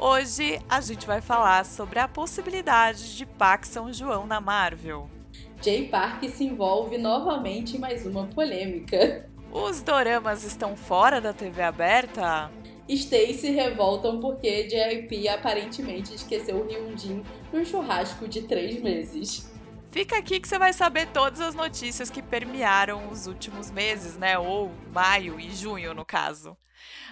Hoje a gente vai falar sobre a possibilidade de Pac São João na Marvel. Jay Park se envolve novamente em mais uma polêmica. Os doramas estão fora da TV aberta? Stacy revoltam porque JYP aparentemente esqueceu o Hyunjin num churrasco de três meses. Fica aqui que você vai saber todas as notícias que permearam os últimos meses, né? Ou maio e junho, no caso.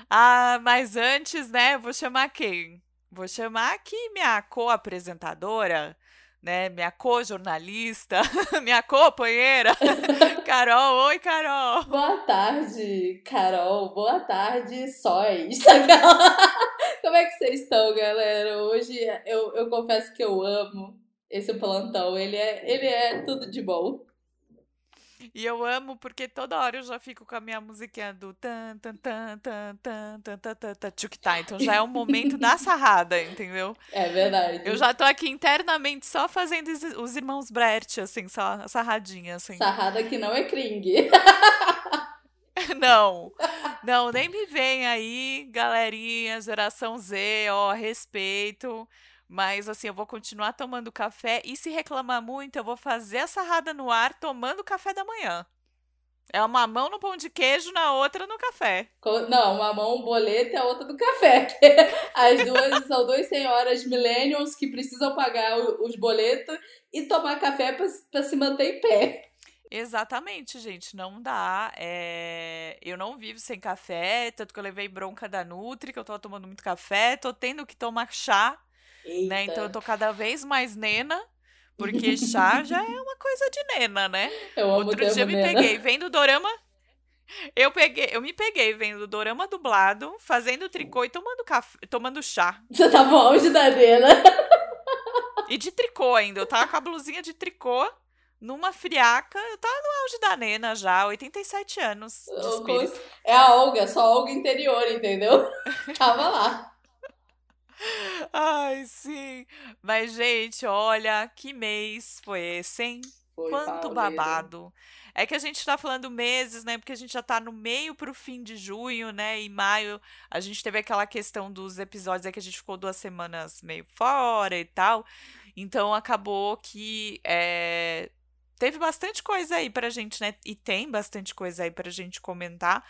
Ah, mas antes, né, vou chamar quem? Vou chamar aqui minha co-apresentadora, né? Minha co-jornalista, minha companheira, Carol. Oi, Carol. Boa tarde, Carol. Boa tarde, sóis. Como é que vocês estão, galera? Hoje eu, eu confesso que eu amo esse plantão. Ele é, ele é tudo de bom. E eu amo porque toda hora eu já fico com a minha musiquinha do tan tan tan tan tan tan tan tan tan tá. Então já é o momento da sarrada, entendeu? É verdade. Eu já tô aqui internamente só fazendo os irmãos Brett, assim, só sarradinha, assim. Sarrada que não é cring. Não, não, nem me vem aí, galerinha, geração Z, ó, respeito. Mas assim, eu vou continuar tomando café e se reclamar muito, eu vou fazer a sarrada no ar tomando café da manhã. É uma mão no pão de queijo, na outra no café. Não, uma mão boleto e a outra no café. As duas são duas senhoras millennials que precisam pagar os boletos e tomar café para se manter em pé. Exatamente, gente, não dá. É... Eu não vivo sem café, tanto que eu levei bronca da Nutri, que eu tô tomando muito café, tô tendo que tomar chá né? Então eu tô cada vez mais nena, porque chá já é uma coisa de nena, né? Eu amo Outro dia eu me nena. peguei vendo dorama. Eu peguei, eu me peguei vendo dorama dublado, fazendo tricô e tomando café, tomando chá. Você tava auge da nena. E de tricô ainda. Eu tava com a blusinha de tricô numa friaca. Eu tava no auge da nena já, 87 anos. É a Olga, só a Olga interior, entendeu? tava lá. Ai, sim. Mas, gente, olha, que mês foi esse, hein? Foi, Quanto babado. É que a gente tá falando meses, né? Porque a gente já tá no meio pro fim de junho, né? Em maio a gente teve aquela questão dos episódios aí que a gente ficou duas semanas meio fora e tal. Então acabou que é, teve bastante coisa aí pra gente, né? E tem bastante coisa aí pra gente comentar.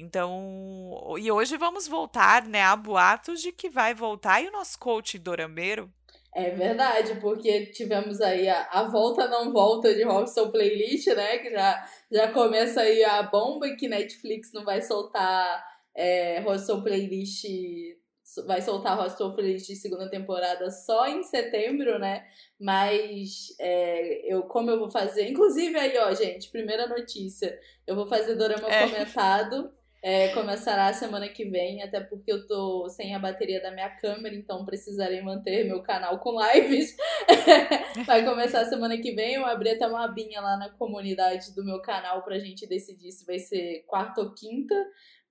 Então, e hoje vamos voltar, né, a boatos de que vai voltar e o nosso coach dorameiro. É verdade, porque tivemos aí a, a volta não volta de Robson Playlist, né? Que já, já começa aí a bomba que Netflix não vai soltar é, Robson Playlist. Vai soltar Robson Playlist segunda temporada só em setembro, né? Mas é, eu, como eu vou fazer. Inclusive, aí, ó, gente, primeira notícia. Eu vou fazer Dorama É. comentado. É, começará a semana que vem, até porque eu tô sem a bateria da minha câmera, então precisarei manter meu canal com lives. Vai começar a semana que vem. Eu abri até uma abinha lá na comunidade do meu canal pra gente decidir se vai ser quarta ou quinta.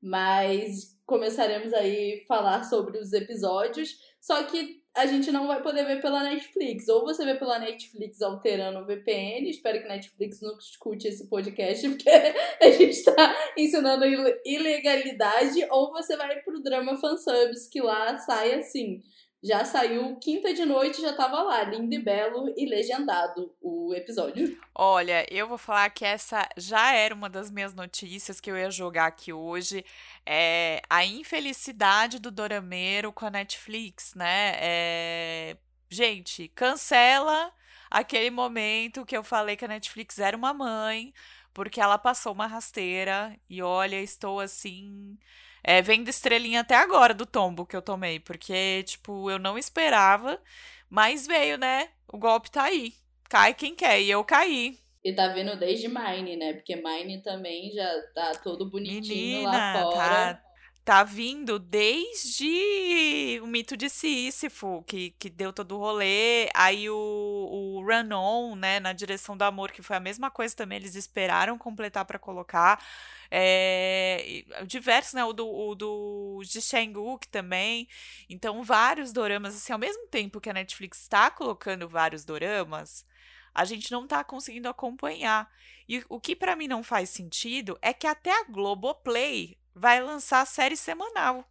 Mas começaremos aí a falar sobre os episódios. Só que a gente não vai poder ver pela Netflix. Ou você vê pela Netflix alterando o VPN. Espero que a Netflix não escute esse podcast, porque a gente tá ensinando ile- ilegalidade. Ou você vai pro Drama Fansubs, que lá sai assim. Já saiu quinta de noite, já tava lá, lindo e belo e legendado o episódio. Olha, eu vou falar que essa já era uma das minhas notícias que eu ia jogar aqui hoje. É a infelicidade do dorameiro com a Netflix, né? É, Gente, cancela aquele momento que eu falei que a Netflix era uma mãe, porque ela passou uma rasteira e olha, estou assim. É, vendo estrelinha até agora do tombo que eu tomei, porque, tipo, eu não esperava, mas veio, né? O golpe tá aí. Cai quem quer, e eu caí. E tá vindo desde Mine, né? Porque Mine também já tá todo bonitinho lá Menina, fora. tá, tá vindo desde o mito de Sísifo, que, que deu todo o rolê. Aí o, o Run On, né, na direção do amor, que foi a mesma coisa também, eles esperaram completar pra colocar. É, diversos, né? O do, o do de Shang-Uk também. Então, vários doramas, assim, ao mesmo tempo que a Netflix está colocando vários doramas, a gente não tá conseguindo acompanhar. E o que para mim não faz sentido é que até a Globoplay vai lançar série semanal.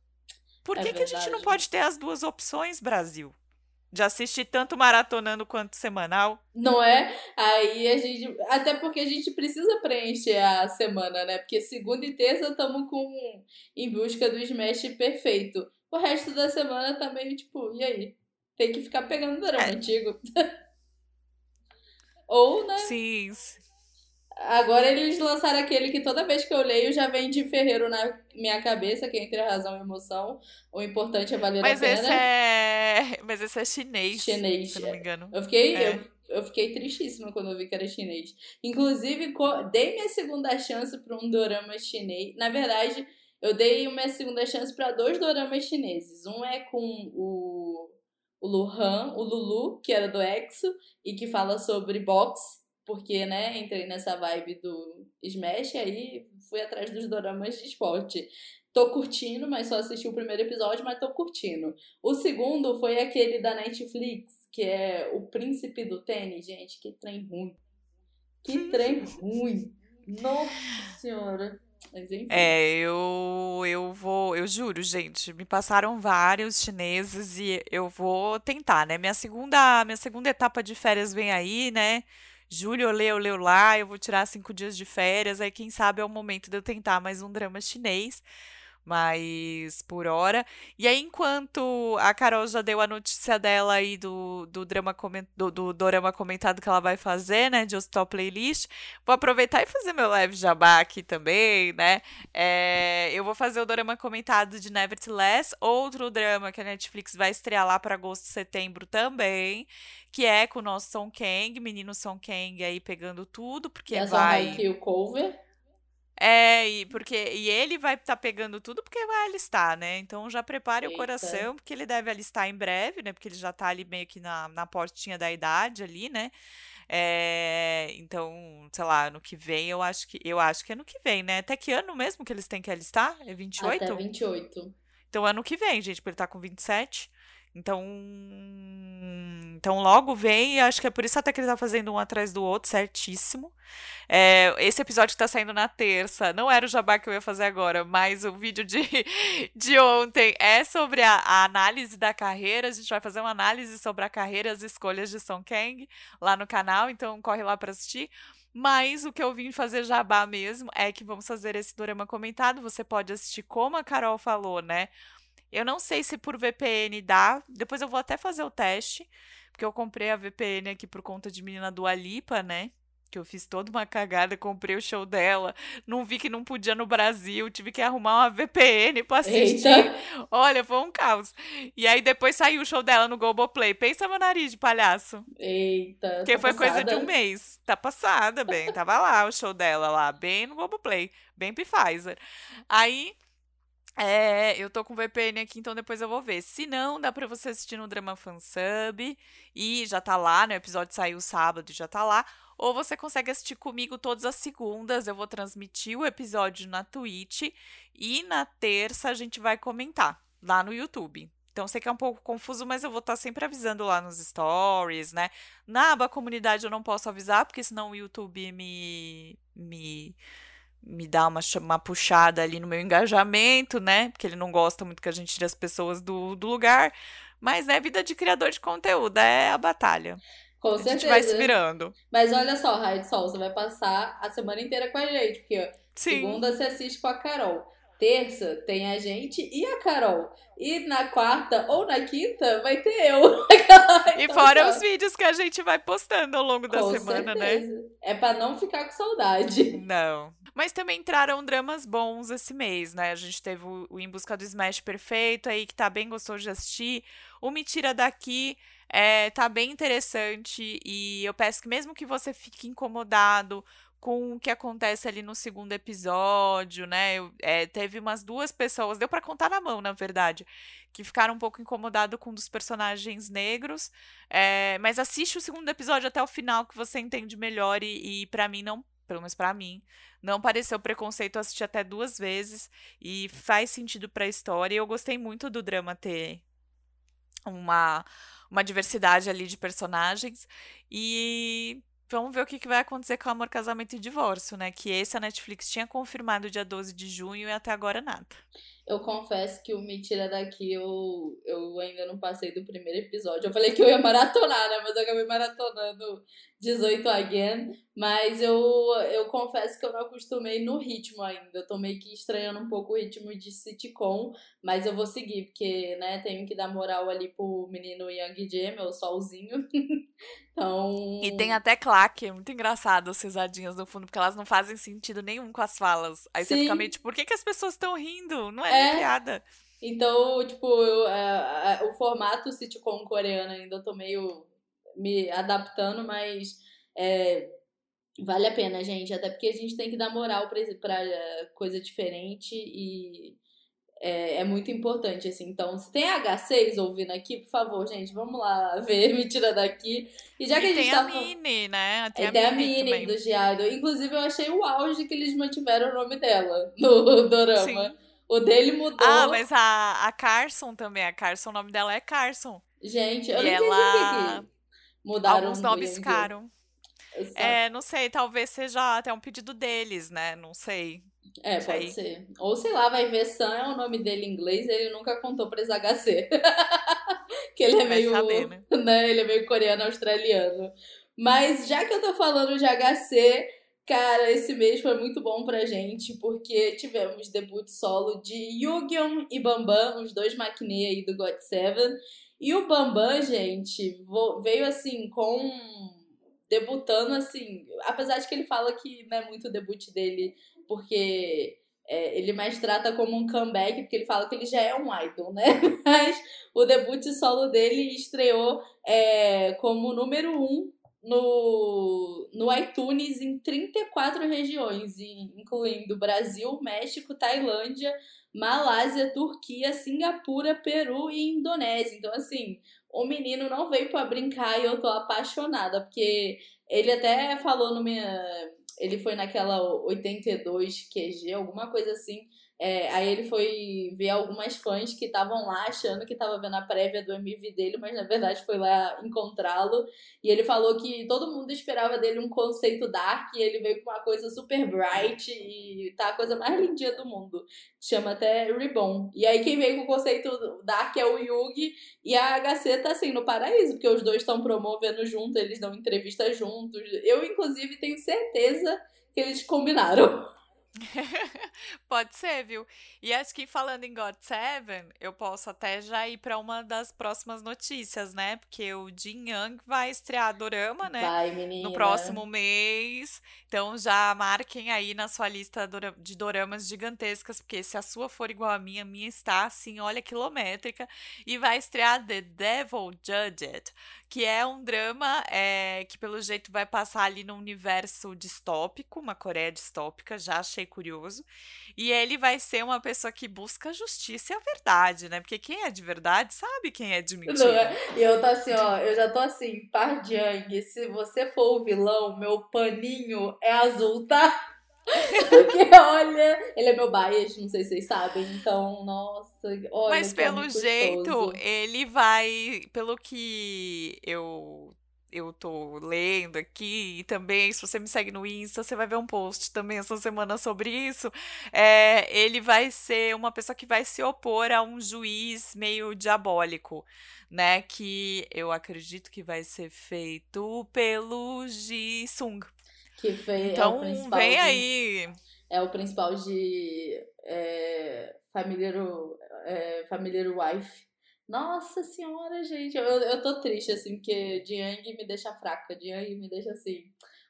Por É que, que a gente não pode ter as duas opções, Brasil? De assistir tanto maratonando quanto semanal? Não é? Aí a gente. Até porque a gente precisa preencher a semana, né? Porque segunda e terça estamos com em busca do Smash perfeito. O resto da semana tá meio tipo, e aí? Tem que ficar pegando drama É. antigo. Ou, né? Sim. Agora eles lançaram aquele que toda vez que eu leio já vem de Ferreiro na minha cabeça, que é entre a razão e a emoção. O importante é valer Mas a pena. esse é. Mas esse é chinês. Chinês, Se não me engano. Eu fiquei, É. eu, eu fiquei tristíssima quando eu vi que era chinês. Inclusive, dei minha segunda chance para um dorama chinês. Na verdade, eu dei uma segunda chance para dois doramas chineses. Um é com o, o Luhan, o Lulu, que era do EXO, e que fala sobre boxe. Porque, né, entrei nessa vibe do Smash, aí fui atrás dos doramas de esporte. Tô curtindo, mas só assisti o primeiro episódio, mas tô curtindo. O segundo foi aquele da Netflix, que é O Príncipe do Tênis. Gente, que trem ruim. Que trem ruim. Nossa senhora. É, eu, eu vou, eu juro, gente, me passaram vários chineses e eu vou tentar, né? Minha segunda, minha segunda etapa de férias vem aí, né? Julho, eu leio, eu leio lá, eu vou tirar cinco dias de férias, aí quem sabe é o momento de eu tentar mais um drama chinês, mas por hora. E aí, enquanto a Carol já deu a notícia dela aí do, do drama comen- do, do dorama comentado que ela vai fazer, né? De Hostel Playlist, vou aproveitar e fazer meu live jabá aqui também, né? É, eu vou fazer o drama comentado de Nevertheless, outro drama que a Netflix vai estrear lá para agosto setembro também, que é com o nosso Song Kang, menino Song Kang aí pegando tudo, porque E a Song vai. Haikyuu cover. É, e, porque, e ele vai estar pegando tudo porque vai alistar, né? Então já prepare o Eita. coração, porque ele deve alistar em breve, né? Porque ele já tá ali meio que na, na portinha da idade ali, né? É, então, sei lá, ano que vem, eu acho que eu acho que é ano que vem, né? Até que ano mesmo que eles têm que alistar? É 28? Até 28. Então, ano que vem, gente, porque ele tá com 27. Então, então logo vem, e acho que é por isso até que ele tá fazendo um atrás do outro, certíssimo. É, esse episódio que tá saindo na terça, não era o jabá que eu ia fazer agora, mas o vídeo de, de ontem é sobre a, a análise da carreira. A gente vai fazer uma análise sobre a carreira e as escolhas de Song Kang lá no canal, então corre lá pra assistir. Mas o que eu vim fazer jabá mesmo é que vamos fazer esse dorama comentado. Você pode assistir como a Carol falou, né? Eu não sei se por VPN dá. Depois eu vou até fazer o teste, porque eu comprei a VPN aqui por conta de menina do Alipa, né? Que eu fiz toda uma cagada, comprei o show dela, não vi que não podia no Brasil, tive que arrumar uma VPN pra assistir. Eita. Olha, foi um caos. E aí depois saiu o show dela no Globoplay. Pensa meu nariz de palhaço. Eita. Porque tá foi coisa de passada. um mês. Tá passada, bem. Tava lá o show dela lá, bem no Globoplay, bem Pfizer. Aí, é, eu tô com VPN aqui, então depois eu vou ver. Se não, dá pra você assistir no Drama Fansub e já tá lá, né? O episódio saiu sábado já tá lá. Ou você consegue assistir comigo todas as segundas. Eu vou transmitir o episódio na Twitch e na terça a gente vai comentar lá no YouTube. Então, sei que é um pouco confuso, mas eu vou estar sempre avisando lá nos stories, né? Na aba comunidade eu não posso avisar, porque senão o YouTube me, me, me dá uma, uma puxada ali no meu engajamento, né? Porque ele não gosta muito que a gente tire as pessoas do, do lugar. Mas, né, vida de criador de conteúdo é a batalha. Com A gente certeza. vai se virando. Mas olha só, Raid Sol, você vai passar a semana inteira com a gente, porque Sim. segunda você assiste com a Carol. Terça tem a gente e a Carol. E na quarta ou na quinta vai ter eu. E Então, fora tá. os vídeos que a gente vai postando ao longo da Com semana, né? certeza. É pra não ficar com saudade. Não. Mas também entraram dramas bons esse mês, né? A gente teve o, o Em Busca do Smash Perfeito aí, que tá bem gostoso de assistir. O Me Tira Daqui é, tá bem interessante. E eu peço que mesmo que você fique incomodado com o que acontece ali no segundo episódio, né? Eu- é, teve umas duas pessoas, deu pra contar na mão, na verdade, que ficaram um pouco incomodados com um dos personagens negros. É, mas assiste o segundo episódio até o final que você entende melhor e, e para mim não, pelo menos pra mim, não pareceu preconceito eu assisti até duas vezes e faz sentido pra história. E eu gostei muito do drama ter uma uma diversidade ali de personagens e vamos ver o que, vai acontecer com Amor, Casamento e Divórcio, né? Que esse a Netflix tinha confirmado dia 12 de junho e até agora nada. Eu confesso que o Me Tira Daqui eu, eu ainda não passei do primeiro episódio. Eu falei que eu ia maratonar, né? Mas eu acabei maratonando 18 again. Mas eu, eu confesso que eu não acostumei no ritmo ainda. Eu tô meio que estranhando um pouco o ritmo de sitcom. Mas eu vou seguir, porque, né, tenho que dar moral ali pro menino Young J, meu solzinho. então. E tem até claque, é muito engraçado as risadinhas no fundo, porque elas não fazem sentido nenhum com as falas. Aí Sim. você fica meio tipo, por que, que as pessoas estão rindo? Não é é. piada. Então, tipo, eu, a, a, o formato sitcom coreano ainda eu tô meio me adaptando, mas é, vale a pena, gente. Até porque a gente tem que dar moral pra, pra coisa diferente e é, é, muito importante, assim. Então, se tem H6 ouvindo aqui, por favor, gente, vamos lá ver, me tira daqui. E já que e a gente tem tá. Tem a Mini, né? Tem, é, a, Mini, Mini do Diário. Inclusive, eu achei o auge que eles mantiveram o nome dela no Dorama. Sim. O dele mudou. Ah, mas a, a Carson também. A Carson, o nome dela é Carson. Gente, eu e não ela... que mudaram. Alguns nomes ficaram. É, não sei, talvez seja até um pedido deles, né? Não sei. É, não pode sei. ser. Ou sei lá, vai ver Sam é o nome dele em inglês ele nunca contou pra HC. que ele é vai meio. Saber, né? né? Ele é meio coreano-australiano. Mas já que eu tô falando de HC, Cara, esse mês foi muito bom pra gente, porque tivemos debut solo de Yugyeon e Bambam, os dois maquinê aí do God Seven. E o Bambam, gente, veio assim com debutando assim, apesar de que ele fala que não é muito o debut dele, porque é, ele mais trata como um comeback, porque ele fala que ele já é um idol, né? Mas o debut solo dele estreou é, como número um no, no iTunes em 34 regiões, incluindo Brasil, México, Tailândia, Malásia, Turquia, Singapura, Peru e Indonésia. Então, assim, o menino não veio para brincar e eu tô apaixonada, porque ele até falou no minha. Ele foi naquela 82 QG, alguma coisa assim é, aí ele foi ver algumas fãs que estavam lá achando que estava vendo a prévia do MV dele, mas na verdade foi lá encontrá-lo. E ele falou que todo mundo esperava dele um conceito dark e ele veio com uma coisa super bright e tá a coisa mais lindinha do mundo. Chama até Ribbon. E aí quem veio com o conceito dark é o Yugi e a HC tá assim no paraíso, porque os dois estão promovendo junto, eles dão entrevista juntos. Eu, inclusive, tenho certeza que eles combinaram. Pode ser, viu? E acho que falando em God Seven, eu posso até já ir para uma das próximas notícias, né? Porque o Jin Young vai estrear Dorama, né? Vai, menina. No próximo mês. Então já marquem aí na sua lista de doramas gigantescas, porque se a sua for igual a minha, a minha está assim, olha, quilométrica. E vai estrear The Devil Judged, que é um drama é, que, pelo jeito, vai passar ali no universo distópico, uma Coreia distópica, já achei curioso. E ele vai ser uma pessoa que busca justiça e a verdade, né? Porque quem é de verdade sabe quem é de mentira. É? E eu tô assim, ó, eu já tô assim, Pardiang, se você for o vilão, meu paninho é azul, tá? Porque, olha, ele é meu bias, não sei se vocês sabem. Então, nossa, olha. Mas pelo jeito, gostoso. ele vai. Pelo que eu eu tô lendo aqui, e também, se você me segue no Insta, você vai ver um post também essa semana sobre isso. É, ele vai ser uma pessoa que vai se opor a um juiz meio diabólico, né? Que eu acredito que vai ser feito pelo Ji Sung. Que foi, então, é o principal vem de, aí. É o principal de é, Familiar, é, Familiar Wife. Nossa senhora, gente. Eu, eu tô triste, assim, porque Jiang me deixa fraca. Jiang me deixa assim.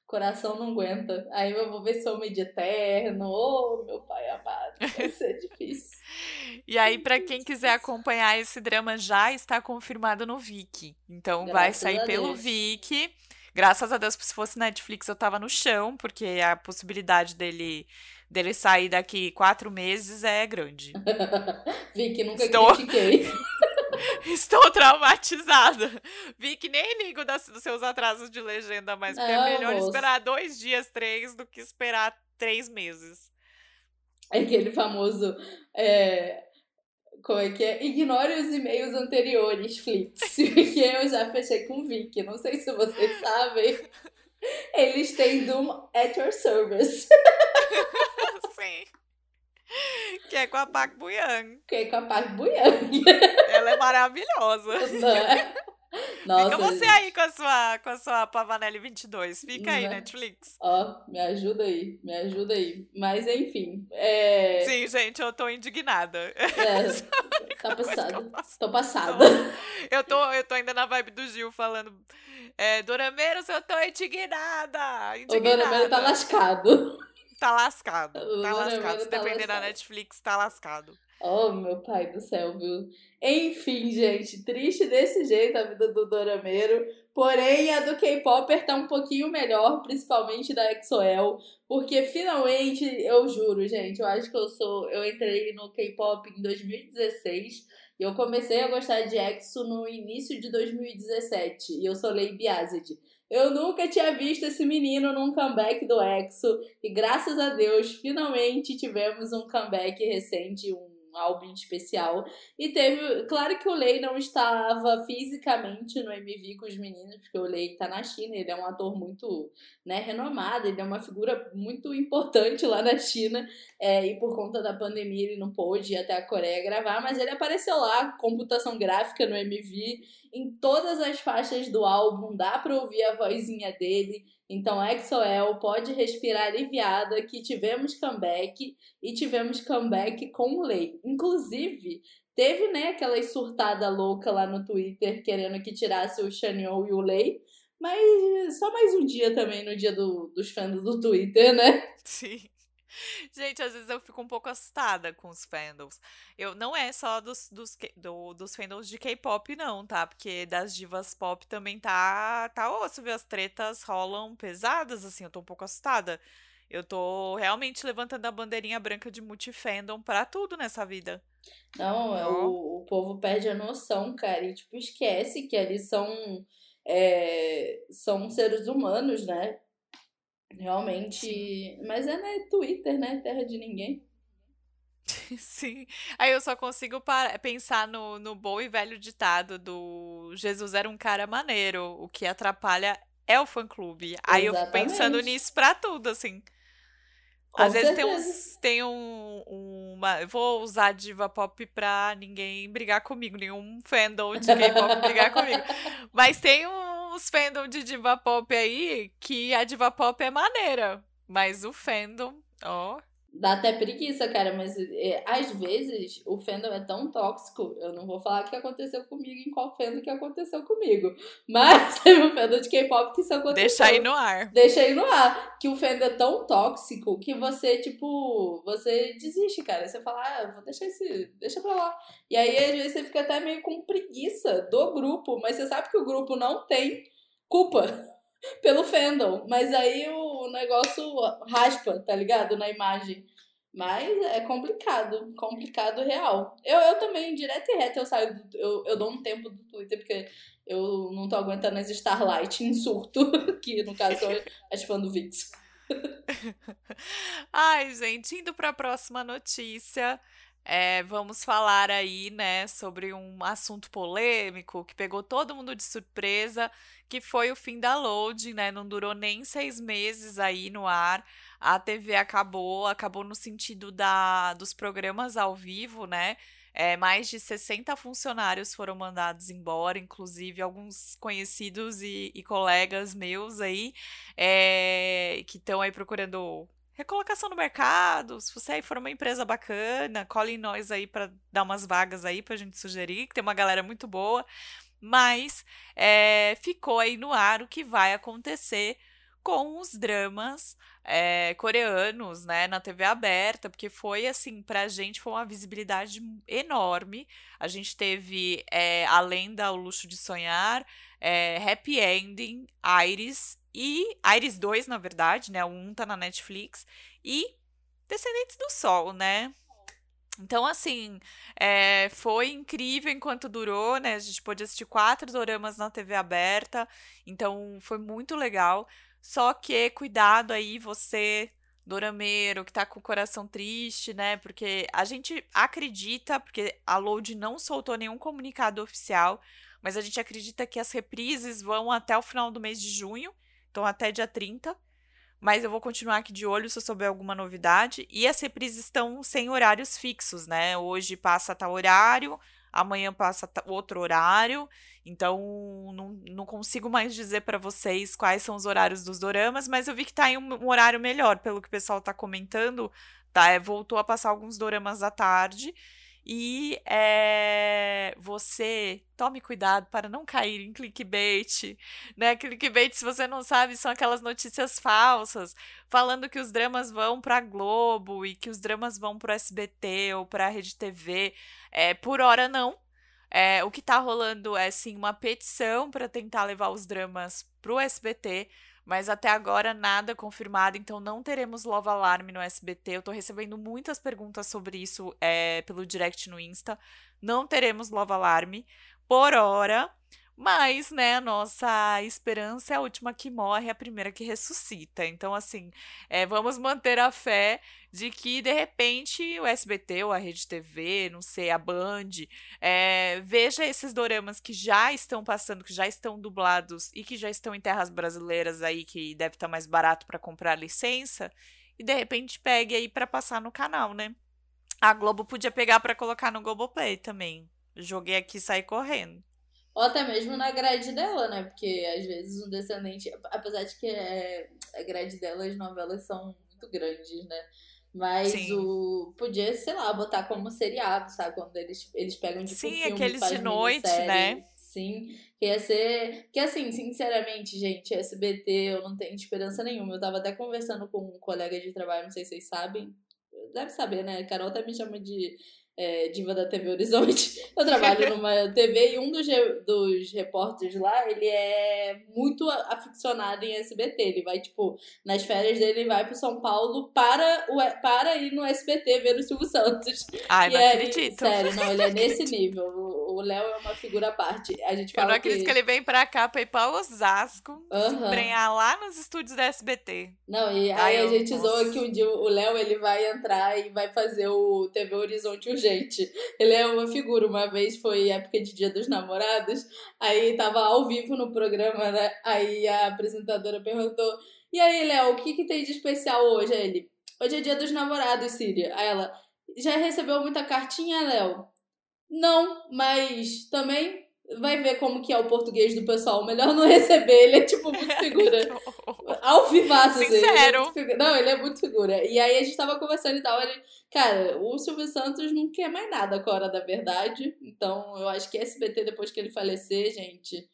Coração não aguenta. Aí eu vou ver se eu de eterno. Ô, oh, meu pai amado. Vai ser difícil. e aí, para quem quiser acompanhar esse drama, já está confirmado no Viki. Então Graças vai sair pelo Viki. Graças a Deus, se fosse Netflix, eu tava no chão, porque a possibilidade dele dele sair daqui quatro meses é grande. Vi que nunca Estou... critiquei. Estou traumatizada. Vi que nem ligo das, dos seus atrasos de legenda mais, porque é melhor moço. esperar dois dias, três, do que esperar três meses. É aquele famoso. É, como é que é? Ignore os e-mails anteriores, Flix. Porque eu já fechei com o Vic. Não sei se vocês sabem. Eles têm Doom at your service. Sim. Que é com a Park Buyang. Que é com a Park Buyang. Ela é maravilhosa. Não é? Nossa, Fica você aí com a sua, com a sua Pavanelli 22. Fica aí, Né? Netflix. Ó, me ajuda aí, me ajuda aí. Mas enfim, é. Sim, gente, eu tô indignada. é tá que eu passada. Tô passada. Eu tô, eu tô ainda na vibe do Gil falando. É, Dorameiros, eu tô indignada! O indignada. Dorameiro tá lascado. Tá lascado. O Tá lascado. Se tá depender da lascado. Netflix, tá lascado. Oh, meu pai do céu, viu? Enfim, gente, triste desse jeito a vida do Dorameiro. Porém, a do K-Popper tá um pouquinho melhor, principalmente da EXO-L, porque finalmente, eu juro, gente, eu acho que eu sou. Eu entrei no K-pop em 2016 e eu comecei a gostar de EXO no início de 2017. E eu sou Lei Biazid. Eu nunca tinha visto esse menino num comeback do EXO. E graças a Deus, finalmente tivemos um comeback recente, um álbum especial. E teve. Claro que o Lei não estava fisicamente no MV com os meninos, porque o Lei tá na China, ele é um ator muito né, renomado, ele é uma figura muito importante lá na China. É, e por conta da pandemia ele não pôde ir até a Coreia gravar, mas ele apareceu lá, computação gráfica no MV, em todas as faixas do álbum, dá pra ouvir a vozinha dele. Então, EXO-L pode respirar aliviada que tivemos comeback e tivemos comeback com Lei. Inclusive, teve, né, aquela surtada louca lá no Twitter querendo que tirasse o Chanyeol e o Lei, mas só mais um dia também no dia do, dos fãs do Twitter, né? Sim. Gente, às vezes eu fico um pouco assustada com os fandoms. Eu, não é só dos, dos, do- dos fandoms de K-pop, não, tá? Porque das divas pop também tá, tá osso, viu? As tretas rolam pesadas, assim, eu tô um pouco assustada. Eu tô realmente levantando a bandeirinha branca de multifandom pra tudo nessa vida. Não, é o, o povo perde a noção, cara, e tipo, esquece que ali são, é, são seres humanos, né? Realmente. Mas é, né, Twitter, né? Terra de ninguém. Sim. Aí eu só consigo pensar no, no bom e velho ditado do Jesus era um cara maneiro, o que atrapalha é o fã-clube. Aí eu fico pensando nisso pra tudo, assim. Com Às vezes tem certeza. uns, tem um, uma, eu vou usar diva pop pra ninguém brigar comigo, nenhum fandom de K-pop brigar comigo. Mas tem uns fandom de diva pop aí que a diva pop é maneira, mas o fandom, ó, Dá até preguiça, cara, mas é, às vezes o fandom é tão tóxico. Eu não vou falar o que aconteceu comigo em qual fandom que aconteceu comigo. Mas teve um fandom de K-pop que isso aconteceu. deixa aí no ar. Deixa aí no ar. Que o fandom é tão tóxico que você, tipo, você desiste, cara. Você fala, ah, vou deixar esse. Deixa pra lá. E aí, às vezes, você fica até meio com preguiça do grupo, mas você sabe que o grupo não tem culpa pelo fandom. Mas aí o negócio raspa, tá ligado? Na imagem. Mas é complicado, complicado real. Eu, eu também, direto e reto, eu saio, do, eu, eu dou um tempo do Twitter, porque eu não tô aguentando as Starlight em surto, que no caso são as fãs do Vix. Ai, gente, indo para a próxima notícia, é, vamos falar aí, né, sobre um assunto polêmico que pegou todo mundo de surpresa, que foi o fim da loading, né? Não durou nem seis meses aí no ar. A TV acabou, acabou no sentido da, dos programas ao vivo, né? É, mais de 60 funcionários foram mandados embora, inclusive alguns conhecidos e, e colegas meus aí, é, que estão aí procurando recolocação no mercado. Se você aí for uma empresa bacana, cole em nós aí para dar umas vagas aí pra gente sugerir, que tem uma galera muito boa. Mas é, ficou aí no ar o que vai acontecer com os dramas é, coreanos, né, na TV aberta, porque foi assim, pra gente foi uma visibilidade enorme. A gente teve é, A Lenda, O Luxo de Sonhar, é, Happy Ending, Iris e Iris 2, na verdade, né? O 1 tá na Netflix e Descendentes do Sol, né? Então, assim, é, foi incrível enquanto durou, né? A gente pôde assistir quatro doramas na TV aberta, então foi muito legal. Só que cuidado aí, você, dorameiro, que tá com o coração triste, né? Porque a gente acredita, porque a Load não soltou nenhum comunicado oficial, mas a gente acredita que as reprises vão até o final do mês de junho. Então até dia 30. Mas eu vou continuar aqui de olho se eu souber alguma novidade. E as reprises estão sem horários fixos, né? Hoje passa tal horário, amanhã passa outro horário. Então, não, não consigo mais dizer para vocês quais são os horários dos doramas, mas eu vi que tá em um, um horário melhor, pelo que o pessoal tá comentando. Tá, é, voltou a passar alguns doramas à tarde. E é, você tome cuidado para não cair em clickbait, né? Clickbait, se você não sabe, são aquelas notícias falsas falando que os dramas vão para Globo e que os dramas vão para SBT ou para Rede TV. É, por hora não. É, o que está rolando é sim uma petição para tentar levar os dramas para o SBT. Mas até agora nada confirmado, então não teremos Love Alarm no SBT. Eu tô recebendo muitas perguntas sobre isso é, pelo direct no Insta. Não teremos Love Alarm por hora. Mas, né, nossa esperança é a última que morre, é a primeira que ressuscita. Então, assim, é, vamos manter a fé de que, de repente, o SBT ou a Rede TV, não sei, a Band, é, veja esses doramas que já estão passando, que já estão dublados e que já estão em terras brasileiras aí, que deve estar tá mais barato para comprar licença, e de repente pegue aí para passar no canal, né? A Globo podia pegar para colocar no Globoplay também. Joguei aqui e saí correndo. Ou até mesmo na grade dela, né? Porque às vezes um descendente. Apesar de que é, a grade dela, as novelas são muito grandes, né? Mas Sim. o. Podia, sei lá, botar como seriado, sabe? Quando eles, eles pegam de tipo, Sim, filme, aqueles de noite, né? Sim. Que ia ser. Que assim, sinceramente, gente, SBT, eu não tenho esperança nenhuma. Eu tava até conversando com um colega de trabalho, não sei se vocês sabem. Deve saber, né? A Carol até me chama de é, diva da TV Horizonte. Eu trabalho numa TV e um dos, dos repórteres lá, ele é muito aficionado em SBT. Ele vai, tipo, nas férias dele, ele vai pro São Paulo para, o, para ir no SBT ver o Silvio Santos. Ai, e não é, acredito. Sério, não, ele é nesse nível. O Léo é uma figura à parte. A gente fala Eu não acredito que... que ele vem pra cá pra ir pra Osasco, uhum. se embrenhar lá nos estúdios da SBT. Não, e aí, a gente zoa que um dia o Léo ele vai entrar e vai fazer o TV Horizonte Urgente gente. Ele é uma figura. Uma vez foi época de Dia dos Namorados, aí tava ao vivo no programa, né? Aí a apresentadora perguntou: E aí, Léo, o que, que tem de especial hoje? Aí ele: Hoje é Dia dos Namorados, Síria. Aí ela: Já recebeu muita cartinha, Léo? Não, mas também vai ver como que é o português do pessoal. Melhor não receber, ele é tipo muito figura. Ao vivaço, assim. Sincero. Ele é não, ele é muito figura. E aí a gente tava conversando e tal, ele... Cara, o Silvio Santos não quer mais nada com a Hora da Verdade. Então, eu acho que SBT, depois que ele falecer, gente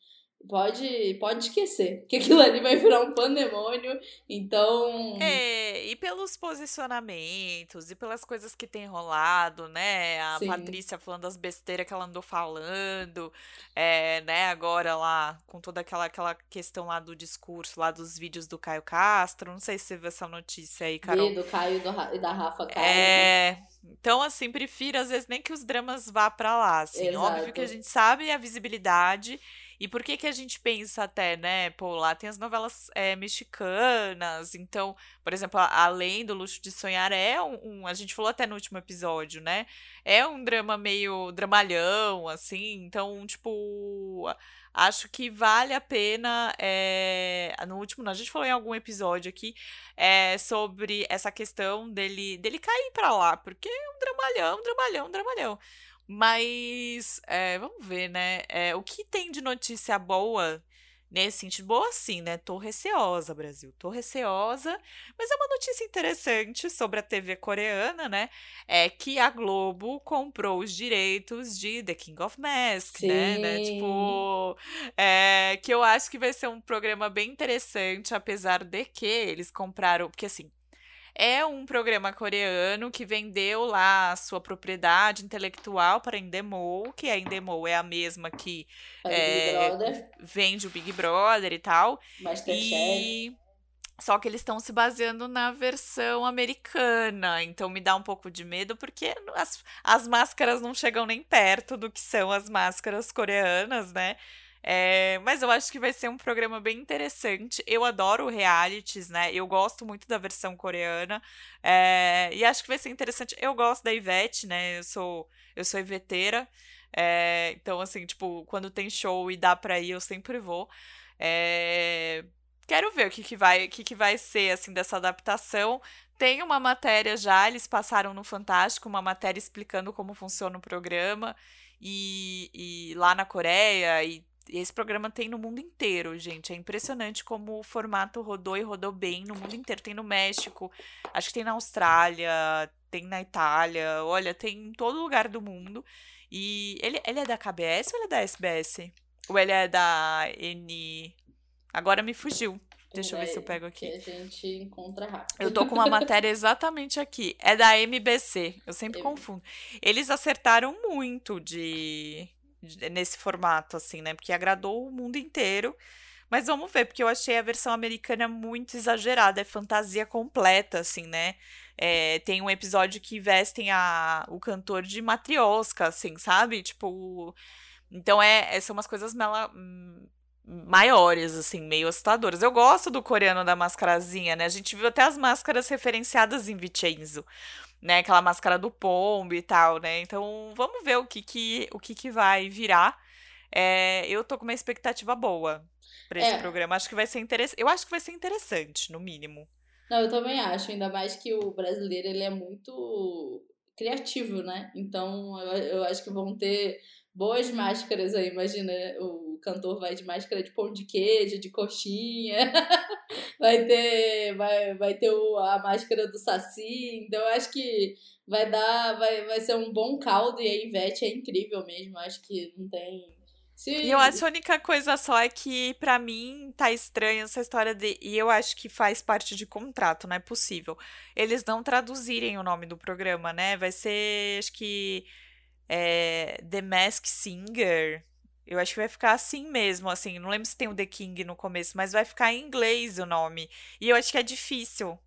pode, pode esquecer, que aquilo ali vai virar um pandemônio, então... É, e pelos posicionamentos, e pelas coisas que tem rolado, né, a Sim. Patrícia falando as besteiras que ela andou falando, é, né, agora lá, com toda aquela, aquela questão lá do discurso, lá dos vídeos do Caio Castro, não sei se você viu essa notícia aí, Carol. Vi do Caio e da Rafa Caio. É... Então, assim, prefiro, às vezes, nem que os dramas vá para lá, assim. Exato. Óbvio que a gente sabe a visibilidade e por que que a gente pensa até, né? Pô, lá tem as novelas é, mexicanas. Então, por exemplo, Além do Luxo de Sonhar é um, um, A gente falou até no último episódio, né? É um drama meio dramalhão, assim. Então, tipo. Acho que vale a pena. É, no último, a gente falou em algum episódio aqui é, sobre essa questão dele, dele cair pra lá, porque é um dramalhão, um dramalhão, um dramalhão. Mas é, vamos ver, né? É, o que tem de notícia boa nesse sentido? Boa sim, né? Tô receosa, Brasil. Tô receosa. Mas é uma notícia interessante sobre a TV coreana, né? É que a Globo comprou os direitos de The King of Mask, né? né? Tipo, é, que eu acho que vai ser um programa bem interessante, apesar de que eles compraram. Porque assim é um programa coreano que vendeu lá a sua propriedade intelectual para a Endemol, que a Endemol é a mesma que é, vende o Big Brother e tal. Masterchef. E só que eles estão se baseando na versão americana. Então me dá um pouco de medo, porque as, as máscaras não chegam nem perto do que são as máscaras coreanas, né? É, mas eu acho que vai ser um programa bem interessante. Eu adoro realities, né? Eu gosto muito da versão coreana. É, e acho que vai ser interessante. Eu gosto da Ivete, né? Eu sou, eu sou iveteira. É, então, assim, tipo, quando tem show e dá pra ir, eu sempre vou. É, quero ver o que, que vai, o que, que vai ser assim dessa adaptação. Tem uma matéria já, eles passaram no Fantástico, uma matéria explicando como funciona o programa. E, e lá na Coreia, e, esse programa tem no mundo inteiro, gente. É impressionante como o formato rodou e rodou bem no mundo inteiro. Tem no México, acho que tem na Austrália, tem na Itália, olha, tem em todo lugar do mundo. E ele, ele é da KBS ou ele é da SBS? Ou ele é da N. Agora me fugiu. Deixa eu ver se eu pego aqui. A gente encontra rápido. Eu tô com uma matéria exatamente aqui. É da MBC. Eu sempre eu... confundo. Eles acertaram muito de, nesse formato, assim, né? Porque agradou o mundo inteiro. Mas vamos ver, porque eu achei a versão americana muito exagerada. É fantasia completa, assim, né? É, tem um episódio que vestem a, o cantor de matriosca, assim, sabe? Tipo. Então é, são umas coisas mela, maiores, assim, meio assustadoras. Eu gosto do coreano da mascarazinha, né? A gente viu até as máscaras referenciadas em Vincenzo, né? Aquela máscara do pombo e tal, né? Então, vamos ver o que que, o que, que vai virar. É, eu tô com uma expectativa boa para esse é. programa. Acho que vai ser interessante. Eu acho que vai ser interessante, no mínimo. Não, eu também acho, ainda mais que o brasileiro ele é muito criativo, né? Então eu, eu acho que vão ter boas máscaras aí. Imagina, o cantor vai de máscara de pão de queijo, de coxinha, vai ter, vai, vai ter o, a máscara do Saci. Então acho que vai dar, vai, vai ser um bom caldo e a Ivete é incrível mesmo. Acho que não tem Sim. E eu acho a única coisa só é que, para mim, tá estranha essa história de. E eu acho que faz parte de contrato, não é possível. Eles não traduzirem o nome do programa, né? Vai ser, acho que. É, The Mask Singer. Eu acho que vai ficar assim mesmo, assim. Não lembro se tem o The King no começo, mas vai ficar em inglês o nome. E eu acho que é difícil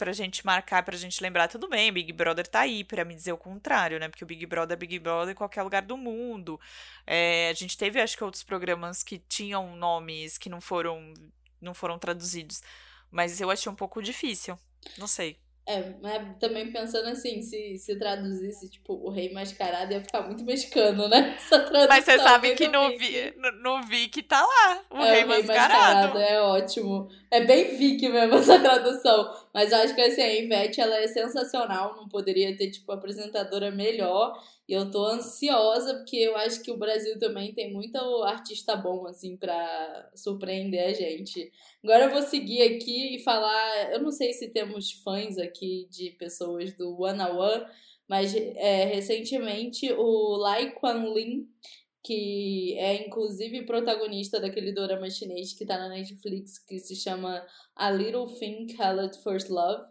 pra gente marcar, pra gente lembrar, tudo bem, Big Brother tá aí, pra me dizer o contrário, né? Porque o Big Brother é Big Brother em qualquer lugar do mundo. É, a gente teve, acho que, outros programas que tinham nomes que não foram, não foram traduzidos. Mas eu achei um pouco difícil. Não sei. É, mas também pensando assim, se, se traduzisse, tipo, o rei mascarado ia ficar muito mexicano, né? Essa tradução. Mas você sabe que no, vi, no, no Vic tá lá, o é, rei, o rei mascarado. mascarado. É ótimo. É bem Vic mesmo essa tradução. Mas eu acho que assim, a Ivete, ela é sensacional, não poderia ter, tipo, apresentadora melhor. E eu tô ansiosa, porque eu acho que o Brasil também tem muito artista bom, assim, pra surpreender a gente. Agora eu vou seguir aqui e falar. Eu não sei se temos fãs aqui de pessoas do One on One, mas é, recentemente o Lai Quan Lin, que é inclusive protagonista daquele dorama chinês que tá na Netflix, que se chama A Little Thing Called First Love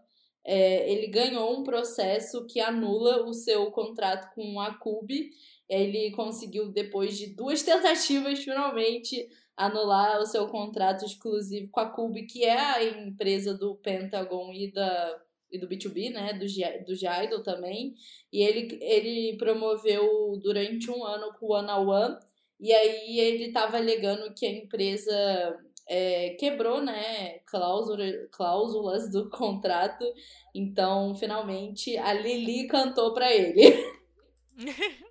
é, ele ganhou um processo que anula o seu contrato com a Cube. Ele conseguiu, depois de duas tentativas, finalmente anular o seu contrato exclusivo com a Cube, que é a empresa do Pentagon e da e do B2B, né, do, do Jaido também, e ele, ele promoveu durante um ano com o One on One, e aí ele estava alegando que a empresa é, quebrou né, cláusula, cláusulas do contrato. Então, finalmente, a Lili cantou para ele.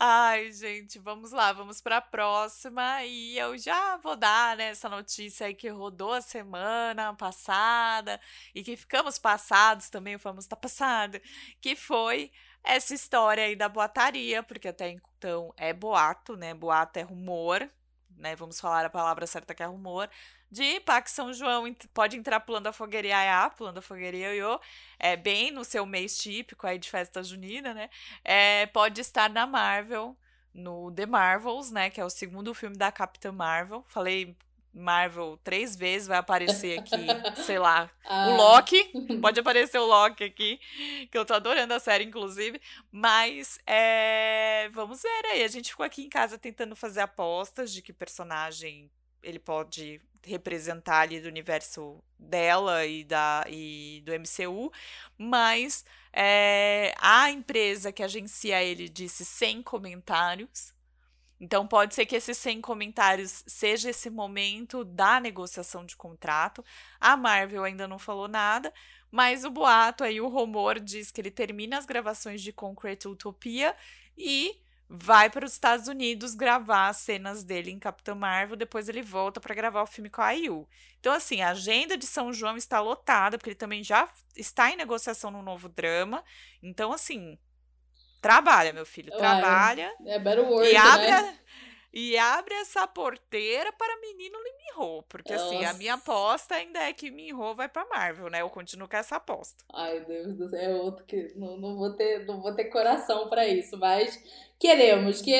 Ai, gente, vamos lá, vamos para a próxima e eu já vou dar né, essa notícia aí que rodou a semana passada e que ficamos passados também, o famoso tá passado, que foi essa história aí da boataria, porque até então é boato, né? Boato é rumor, né? Vamos falar a palavra certa que é rumor. De Pax São João pode entrar pulando a fogueirinha Iaiá, pulando a fogueirinha Ioiô, é bem no seu mês típico aí de festa junina, né? É, pode estar na Marvel, no The Marvels, né? Que é o segundo filme da Capitã Marvel. Falei Marvel três vezes, vai aparecer aqui, sei lá, ah. o Loki. Pode aparecer o Loki aqui, que eu tô adorando a série, inclusive. Mas é, vamos ver aí. A gente ficou aqui em casa tentando fazer apostas de que personagem ele pode representar ali do universo dela e, da, e do MCU, mas é, a empresa que agencia ele disse sem comentários. Então pode ser que esses 100 comentários seja esse momento da negociação de contrato. A Marvel ainda não falou nada, mas o boato aí, o rumor diz que ele termina as gravações de Concrete Utopia e vai para os Estados Unidos gravar as cenas dele em Capitão Marvel, depois ele volta para gravar o filme com a IU. Então, assim, a agenda de São João está lotada, porque ele também já está em negociação no novo drama. Então, assim, trabalha, meu filho, trabalha. É better word, e abre, né? E abre essa porteira para menino Minho, porque Nossa. assim, a minha aposta ainda é que Minho vai para Marvel, né? Eu continuo com essa aposta. Ai, Deus do céu, é outro que não, não, vou, ter, não vou ter coração pra isso, mas queremos que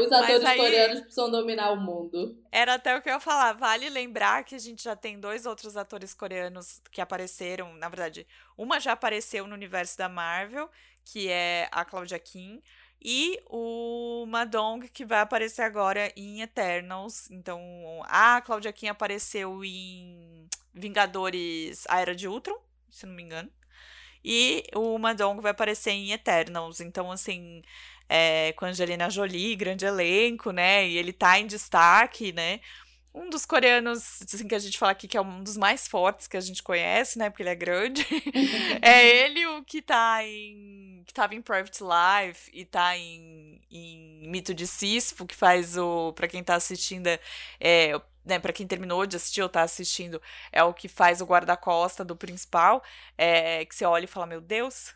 os atores aí- coreanos precisam dominar o mundo. Era até o que eu ia falar. Vale lembrar que a gente já tem dois outros atores coreanos que apareceram. Na verdade, uma já apareceu no universo da Marvel, que é a Claudia Kim, e o Madong, que vai aparecer agora em Eternals. Então, a Claudia Kim apareceu em Vingadores A Era de Ultron, se não me engano. E o Madong vai aparecer em Eternals. Então, assim, é, com Angelina Jolie, grande elenco, né? E ele tá em destaque, né? Um dos coreanos, assim, que a gente fala aqui que é um dos mais fortes que a gente conhece, né? Porque ele é grande. é ele o que tá em. que tava em Private Life e tá em, em Mito de Sísifo, que faz o. Pra quem tá assistindo, é, né, para quem terminou de assistir ou tá assistindo, é o que faz o guarda-costa do principal. É, que você olha e fala, meu Deus,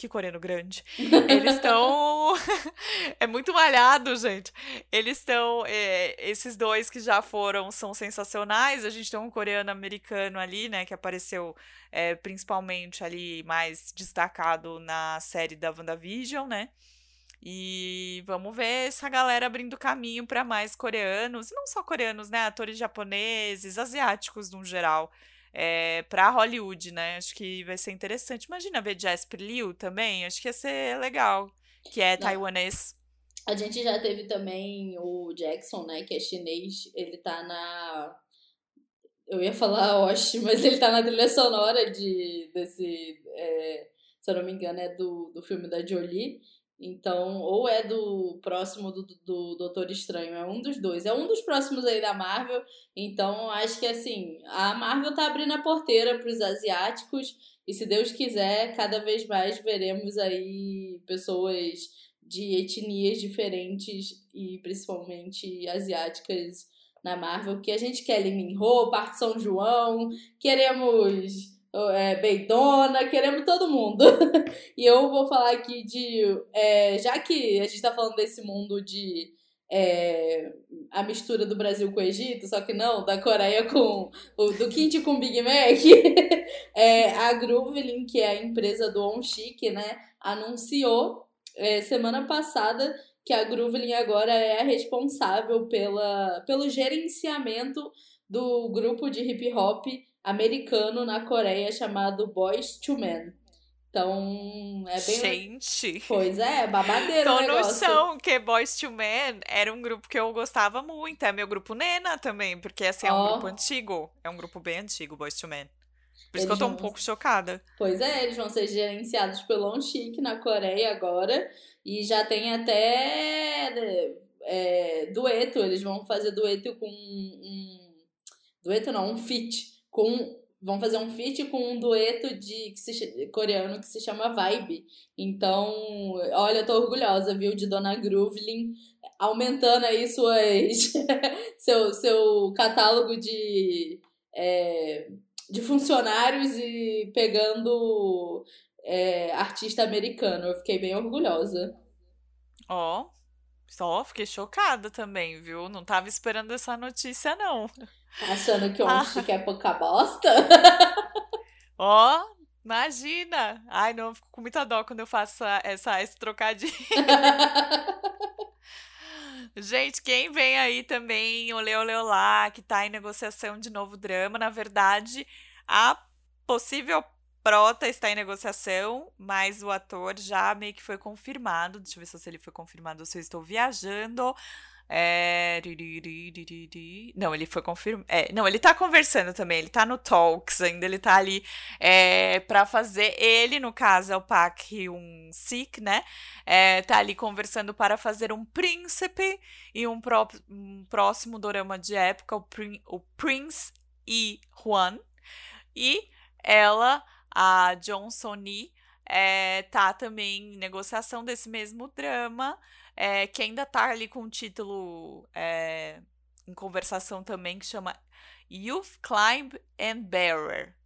que coreano grande. Eles estão. é muito malhado, gente. Eles estão. é, esses dois que já foram são sensacionais. A gente tem um coreano americano ali, né? Que apareceu é, principalmente ali mais destacado na série da WandaVision, né? E vamos ver essa galera abrindo caminho para mais coreanos, e não só coreanos, né? Atores japoneses, asiáticos no geral, é, para Hollywood, né? Acho que vai ser interessante. Imagina ver Jasper Liu também, acho que ia ser legal, que é taiwanês. A gente já teve também o Jackson, né, que é chinês, ele tá na. Eu ia falar Osh, mas ele tá na trilha sonora de, desse. é, se eu não me engano, é do, do filme da Jolie. Então, ou é do próximo do, do Doutor Estranho, é um dos dois. É um dos próximos aí da Marvel. Então, acho que assim, a Marvel tá abrindo a porteira pros asiáticos. E se Deus quiser, cada vez mais veremos aí pessoas de etnias diferentes e principalmente asiáticas na Marvel, que a gente quer Lee Min-ho, Park São João, queremos é, Beidona, queremos todo mundo. e eu vou falar aqui de. é, já que a gente tá falando desse mundo de. é, a mistura do Brasil com o Egito, só que não, da Coreia com. do Kimchi com Big Mac. é, a Groovelin, que é a empresa do On Chic, né, anunciou é, semana passada que a Groovelin agora é a responsável pela, pelo gerenciamento do grupo de hip hop americano na Coreia chamado Boys to Men. Então, é bem. Gente! Pois é, babadeiro o Tô noção que Boys to Men era um grupo que eu gostava muito. É meu grupo Nena também, porque assim, é um grupo antigo. É um grupo bem antigo, Boys to Men. Por isso que eu Eles tô um vão- pouco chocada. Pois é, eles vão ser gerenciados pelo On Chic na Coreia agora. E já tem até é, dueto. Eles vão fazer dueto com um. Dueto não, um feat. Com, vão fazer um feat com um dueto de que se coreano que se chama Vibe. Então, olha, eu tô orgulhosa, viu, de Dona Groovelin aumentando aí suas seu, seu catálogo de, é, de funcionários e pegando é, artista americano. Eu fiquei bem orgulhosa. Ó, só fiquei chocada também, viu? Não tava esperando essa notícia, não. Achando que Ah. Onchi quer pouca bosta? Ó, imagina! Ai, não, eu fico com muita dó quando eu faço essa, essa, esse trocadilho. Gente, quem vem aí também, Olê Olê Olá, que tá em negociação de novo drama, na verdade, a possível prota está em negociação, mas o ator já meio que foi confirmado. Deixa eu ver se ele foi confirmado ou se eu estou viajando. É... Não, ele foi confirmado. É, não, ele tá conversando também, ele tá no Talks ainda, ele tá ali é, para fazer. Ele, no caso, é o Park Hyun Sik, né? É, tá ali conversando para fazer um príncipe e um, pró um próximo dorama de época, o, Prin o Prince E. Huan. E ela, a Johnson Lee, é, tá também em negociação desse mesmo drama. É, que ainda tá ali com o título é, em conversação também, que chama Youth Climb and Bearer.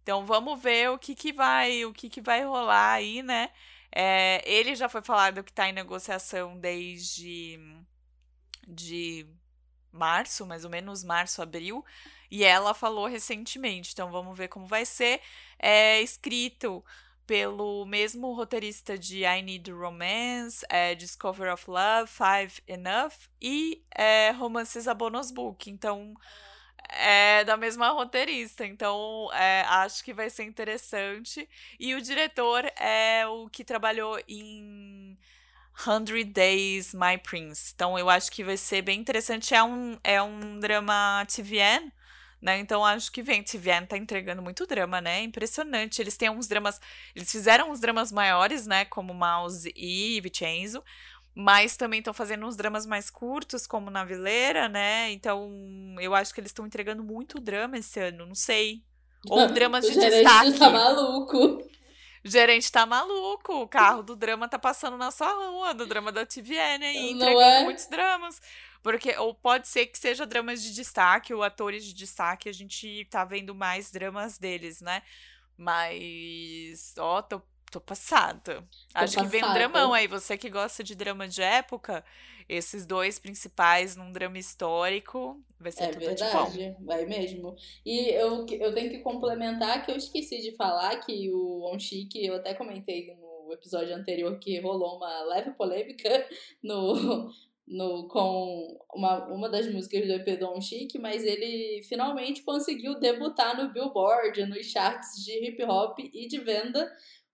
Então vamos ver o que, que vai, o que, que vai rolar aí, né? É, ele já foi falado que está em negociação desde de março, mais ou menos março, abril, e ela falou recentemente. Então vamos ver como vai ser. É escrito pelo mesmo roteirista de I Need Romance, é, Discover of Love, Five Enough e é, Romances a Bonus Book. Então é da mesma roteirista, então é, acho que vai ser interessante. E o diretor é o que trabalhou em Hundred Days My Prince. Então eu acho que vai ser bem interessante. É um, é um drama TVN, né? Então acho que vem. TVN tá entregando muito drama, né? Impressionante. Eles têm uns dramas. Eles fizeram uns dramas maiores, né? Como Mouse e Vincenzo mas também estão fazendo uns dramas mais curtos, como na Vileira, né? Então, eu acho que eles estão entregando muito drama esse ano, não sei. Ou dramas de o destaque. tá maluco. Gerente tá maluco. O carro do drama tá passando na sua rua, do drama da TVN aí, entregando é? muitos dramas. Porque, ou pode ser que seja dramas de destaque, ou atores de destaque, a gente tá vendo mais dramas deles, né? Mas, ó, tô Tô passada. Tô Acho passada. que vem um dramão aí. Você que gosta de drama de época, esses dois principais num drama histórico, vai ser é tudo verdade, de bom. vai mesmo. E eu, eu tenho que complementar que eu esqueci de falar que o Onchique, eu até comentei no episódio anterior que rolou uma leve polêmica no, no, com uma, uma das músicas do EP Don Chic, mas ele finalmente conseguiu debutar no Billboard, nos charts de hip hop e de venda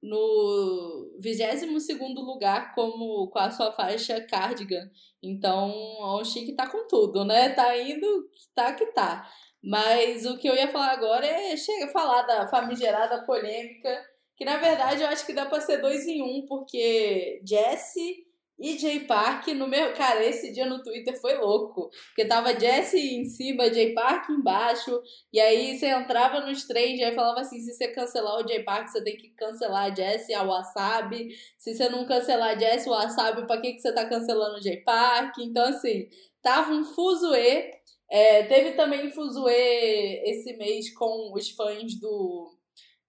no 22 lugar como com a sua faixa Cardigan. Então, o Chique tá com tudo, né? Tá indo, tá que tá. Mas o que eu ia falar agora é chega falar da famigerada polêmica, que na verdade eu acho que dá pra ser dois em um, porque Jesse e Jay Park no meu. Cara, esse dia no Twitter foi louco. Porque tava Jesse em cima, Jay Park embaixo. E aí você entrava nos três, aí falava assim: se você cancelar o Jay Park, você tem que cancelar a Jesse, a Wasabi. Se você não cancelar a Jesse, o Wasabi, pra que, que você tá cancelando o Jay Park? Então, assim, tava um fuzuê. É, teve também fuzuê esse mês com os fãs do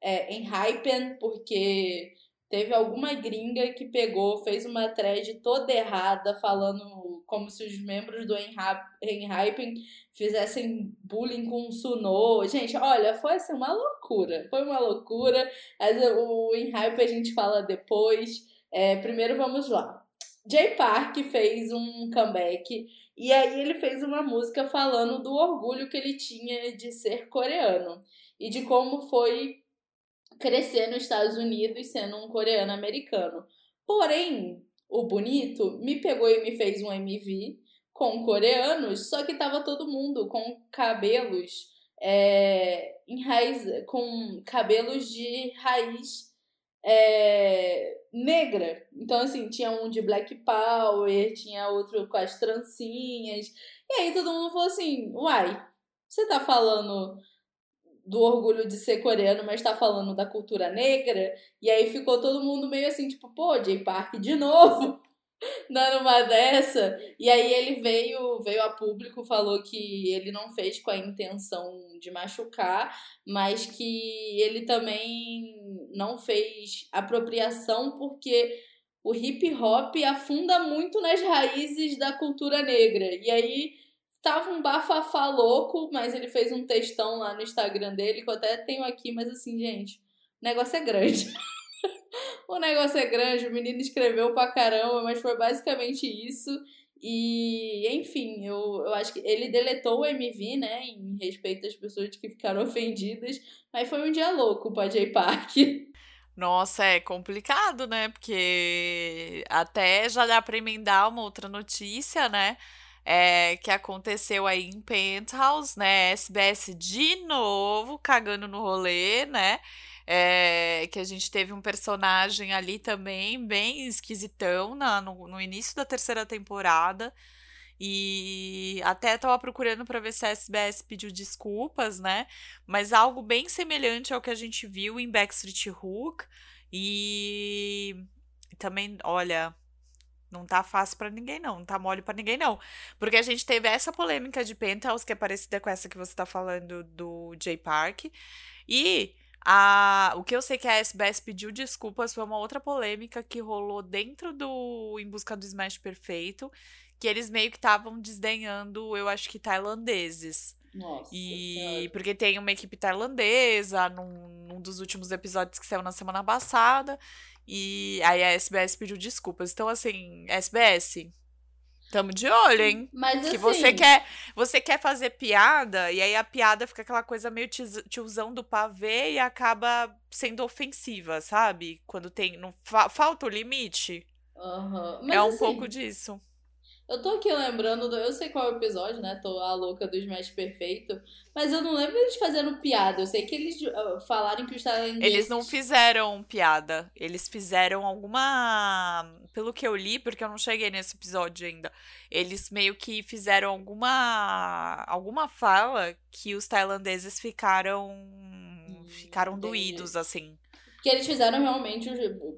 é, Enhypen, porque Teve alguma gringa que pegou, fez uma thread toda errada, falando como se os membros do Enhypen fizessem bullying com o Suno. Gente, olha, foi assim uma loucura. Foi uma loucura. Mas o Enhypen a gente fala depois. É, primeiro vamos lá. Jay Park fez um comeback e aí ele fez uma música falando do orgulho que ele tinha de ser coreano e de como foi crescer nos Estados Unidos sendo um coreano americano. Porém, o bonito me pegou e me fez um MV com coreanos, só que tava todo mundo com cabelos é, em raiz, com cabelos de raiz é, negra. Então, assim, tinha um de Black Power, tinha outro com as trancinhas. E aí todo mundo falou assim: uai, você tá falando do orgulho de ser coreano, mas tá falando da cultura negra. E aí ficou todo mundo meio assim, tipo, pô, Jay Park de novo, dando uma dessa. E aí ele veio, veio a público, falou que ele não fez com a intenção de machucar, mas que ele também não fez apropriação porque o hip hop afunda muito nas raízes da cultura negra. E aí Tava um bafafá louco, mas ele fez um textão lá no Instagram dele, que eu até tenho aqui, mas assim, gente, o negócio é grande. o negócio é grande, o menino escreveu pra caramba, mas foi basicamente isso. E, enfim, eu, eu acho que ele deletou o MV, né, em respeito às pessoas que ficaram ofendidas, mas foi um dia louco pra Jay Park. Nossa, é complicado, né? Porque até já dá pra emendar uma outra notícia, né? É, que aconteceu aí em Penthouse, né? SBS de novo cagando no rolê, né? É, que a gente teve um personagem ali também bem esquisitão na, no, no início da terceira temporada. E até tava procurando para ver se a SBS pediu desculpas, né? Mas algo bem semelhante ao que a gente viu em Backstreet Hook. E também, olha, não tá fácil para ninguém, não. Não tá mole para ninguém, não. Porque a gente teve essa polêmica de Penthouse, que é parecida com essa que você tá falando do Jay Park. E a, o que eu sei que a SBS pediu desculpas foi uma outra polêmica que rolou dentro do Em Busca do Smash Perfeito, que eles meio que estavam desdenhando, eu acho que tailandeses. Nossa. E porque tem uma equipe tailandesa num, num dos últimos episódios que saiu na semana passada. E aí a SBS pediu desculpas. Então, assim, SBS, tamo de olho, hein? Mas Que assim, você quer, você quer fazer piada, e aí a piada fica aquela coisa meio tiozão do pavê e acaba sendo ofensiva, sabe? Quando tem. Não, fa- falta o limite. Mas, é um assim, pouco disso. Eu tô aqui lembrando, do, eu sei qual é o episódio, né? Tô a louca do Smash Perfeito. Mas eu não lembro eles fazendo piada. Eu sei que eles ah, falaram que os tailandeses... Eles não fizeram piada. Eles fizeram alguma. Pelo que eu li, porque eu não cheguei nesse episódio ainda. Eles meio que fizeram alguma. alguma fala que os tailandeses ficaram. ficaram entendi. doídos, assim. Porque eles fizeram realmente,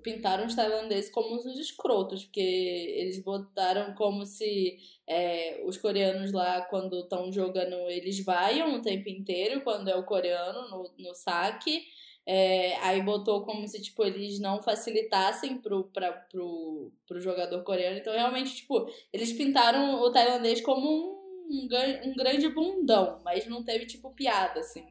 pintaram os tailandeses como uns escrotos, porque eles botaram como se é, os coreanos lá, quando estão jogando, eles vaiam o tempo inteiro, quando é o coreano no, no saque. É, aí botou como se, tipo, eles não facilitassem pro, pra, pro, pro jogador coreano. Então, realmente, tipo, eles pintaram o tailandês como um, um, um grande bundão, mas não teve, tipo, piada, assim.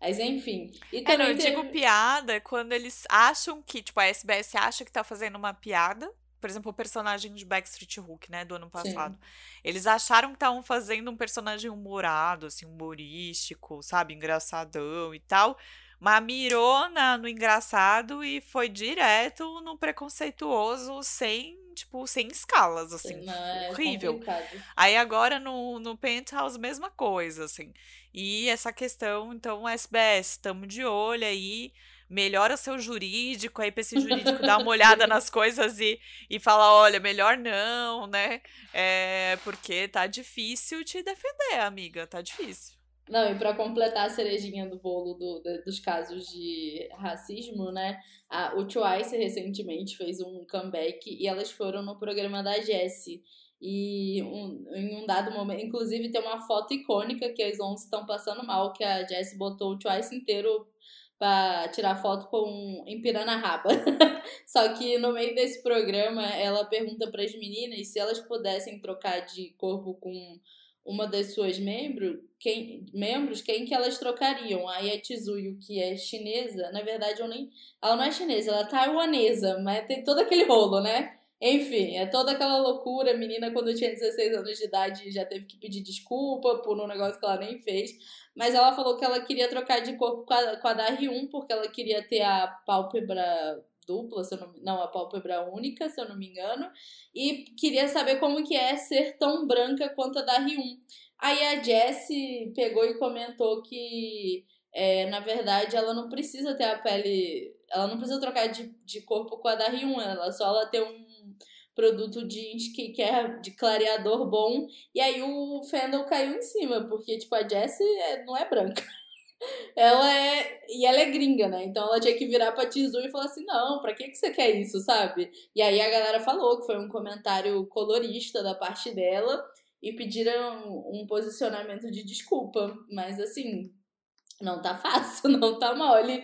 Mas, enfim. E É, não, eu teve... digo piada quando eles acham que, tipo, a SBS acha que tá fazendo uma piada. Por exemplo, o personagem de Backstreet Hook, né, do ano passado. Eles acharam que estavam fazendo um personagem humorado, assim, humorístico, sabe, engraçadão e tal. Mas mirou na, no engraçado e foi direto no preconceituoso, sem, tipo, sem escalas, assim. Não, é horrível. complicado. Aí agora no, no Penthouse, mesma coisa, assim. E essa questão, então, SBS, estamos de olho aí, melhora seu jurídico aí pra esse jurídico dar uma olhada nas coisas e, e falar, olha, melhor não, né? É, porque tá difícil te defender, amiga, tá difícil. Não, e pra completar a cerejinha do bolo do- da- dos casos de racismo, né? A, o Twice recentemente fez um comeback e elas foram no programa da Jessie. E um- em um dado momento, inclusive tem uma foto icônica que as 11 estão passando mal, que a Jessie botou o Twice inteiro pra tirar foto com empinando a raba. Só que no meio desse programa, ela pergunta para as meninas se elas pudessem trocar de corpo com uma das suas membros, quem, membros, quem que elas trocariam? Aí a Tizuyu, que é chinesa, na verdade eu nem. Ela não é chinesa, ela é taiwanesa, mas tem todo aquele rolo, né? Enfim, é toda aquela loucura. A menina, quando tinha 16 anos de idade, já teve que pedir desculpa por um negócio que ela nem fez. Mas ela falou que ela queria trocar de corpo com a, com a da Ryun, porque ela queria ter a pálpebra dupla, se eu não, não, a pálpebra única, se eu não me engano. E queria saber como que é ser tão branca quanto a da Ryun. Aí a Jessie pegou e comentou que, é, na verdade, ela não precisa ter a pele... Ela não precisa trocar de, de corpo com a da Ryun, ela só ela ter um produto de skincare de clareador bom. E aí o Fendel caiu em cima, porque, tipo, a Jessie é, não é branca. Ela é. E ela é gringa, né? Então ela tinha que virar pra Tizu e falar assim: não, pra que, que você quer isso, sabe? E aí a galera falou que foi um comentário colorista da parte dela e pediram um posicionamento de desculpa. Mas assim, não tá fácil, não tá mole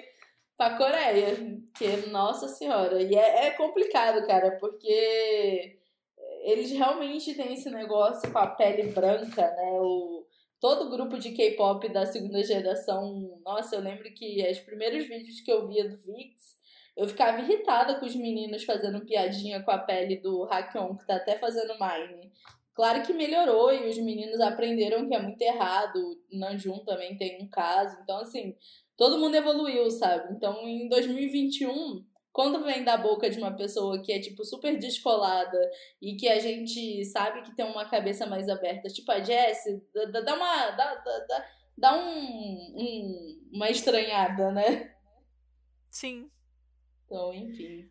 pra Coreia. Que, nossa senhora. E é, é complicado, cara, porque eles realmente têm esse negócio com a pele branca, né? O, todo grupo de K-pop da segunda geração. Nossa, eu lembro que os primeiros vídeos que eu via do VIX, eu ficava irritada com os meninos fazendo piadinha com a pele do Hakyong, que tá até fazendo Mine. Claro que melhorou e os meninos aprenderam que é muito errado. O Nanjum também tem um caso. Então, assim, todo mundo evoluiu, sabe? Então, em 2021, quando vem da boca de uma pessoa que é, tipo, super descolada e que a gente sabe que tem uma cabeça mais aberta, tipo a Jessie, dá, uma. dá, dá, dá, dá um, um, uma estranhada, né? Sim. Então, enfim.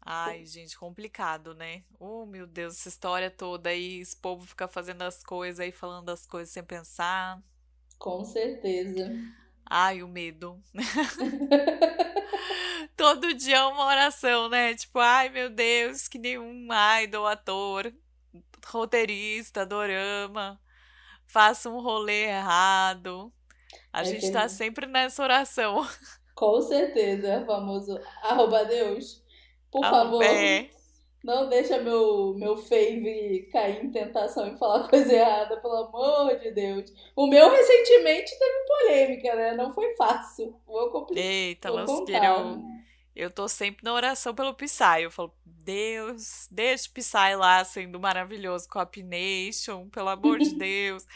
Ai, gente, complicado, né? Oh, meu Deus, essa história toda aí, esse povo fica fazendo as coisas aí, falando as coisas sem pensar. Com certeza. Ai, o medo. Todo dia é uma oração, né? Tipo, ai meu Deus, que nenhum idol, ator, roteirista, dorama, faça um rolê errado. A é gente tá sempre nessa oração. Com certeza, famoso arroba Deus. Por favor, é. não deixa meu, meu fave cair em tentação e falar coisa errada, pelo amor de Deus. O meu recentemente teve polêmica, né? Não foi fácil. Vou complicar. Eita, lasqueira, eu, eu tô sempre na oração pelo Psy. Eu falo, Deus, deixa o Psy lá sendo maravilhoso com a Pination, pelo amor de Deus.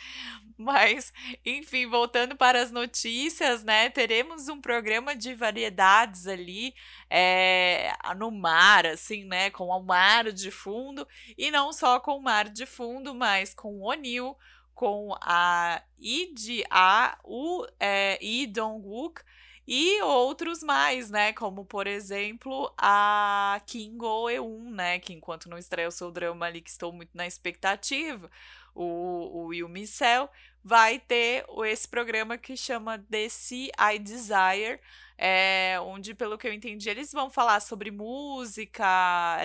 Mas, enfim, voltando para as notícias, né? Teremos um programa de variedades ali é, no mar, assim, né? Com o mar de fundo. E não só com o mar de fundo, mas com o Onil, com a Id, a o é, Lee Dong-wook e outros mais, né? Como, por exemplo, a Kim Go-eun, né? Que enquanto não estreia o seu drama ali, que estou muito na expectativa, o, o Will Micel, vai ter esse programa que chama The Sea I Desire, é, onde, pelo que eu entendi, eles vão falar sobre música,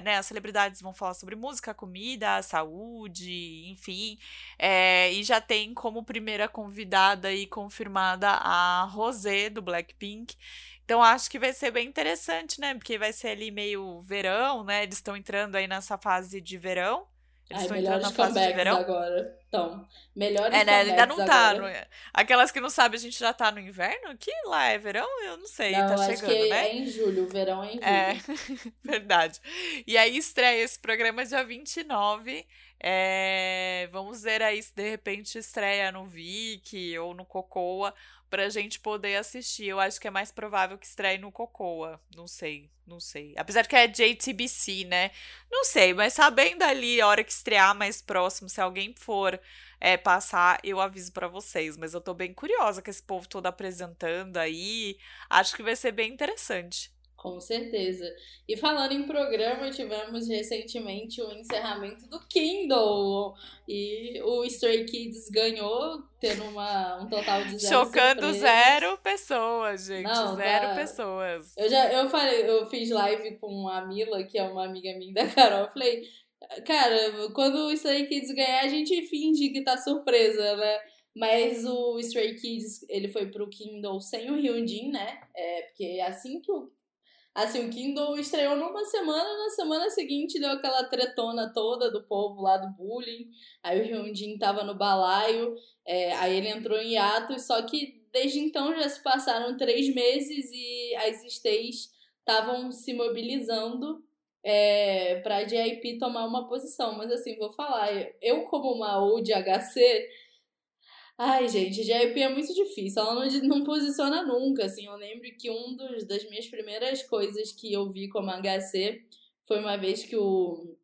né? As celebridades vão falar sobre música, comida, saúde, enfim. É, e já tem como primeira convidada aí confirmada a Rosé, do Blackpink. Então acho que vai ser bem interessante, né? Porque vai ser ali meio verão, né? Eles estão entrando aí nessa fase de verão. Eles estão entrando na fase de verão. agora. Então, melhores É, né? Ainda não tá. No... Aquelas que não sabem, a gente já tá no inverno? Que lá é verão? Eu não sei. Não, tá acho chegando, que né? É em julho, o verão é em julho. É, verdade. E aí estreia esse programa dia 29. É, vamos ver aí se de repente estreia no Viki ou no Cocoa pra gente poder assistir. Eu acho que é mais provável que estreie no Cocoa. Não sei, não sei. Apesar que é JTBC, né? Não sei, mas sabendo ali a hora que estrear mais próximo, se alguém for é, passar, eu aviso para vocês. Mas eu tô bem curiosa com esse povo todo apresentando aí. Acho que vai ser bem interessante. Com certeza. E falando em programa, tivemos recentemente o encerramento do Kindle. E o Stray Kids ganhou, tendo uma, um total de zero. Chocando surpresas. zero pessoas, gente. Não, zero tá... pessoas. Eu já eu falei, eu fiz live com a Mila, que é uma amiga minha da Carol. Eu falei, cara, quando o Stray Kids ganhar, a gente finge que tá surpresa, né? Mas o Stray Kids, ele foi pro Kindle sem o Hyunjin, né? É, porque assim que o Assim, o Kindle estreou numa semana, na semana seguinte deu aquela tretona toda do povo lá do bullying. Aí o Hyundin tava no balaio, é, aí ele entrou em hiatus, só que desde então já se passaram três meses e as stays estavam se mobilizando é, pra JIP tomar uma posição. Mas assim, vou falar, eu como uma old HC, Ai, gente, JYP é muito difícil. Ela não, não posiciona nunca, assim. Eu lembro que um dos, das minhas primeiras coisas que eu vi como HC foi uma vez que o,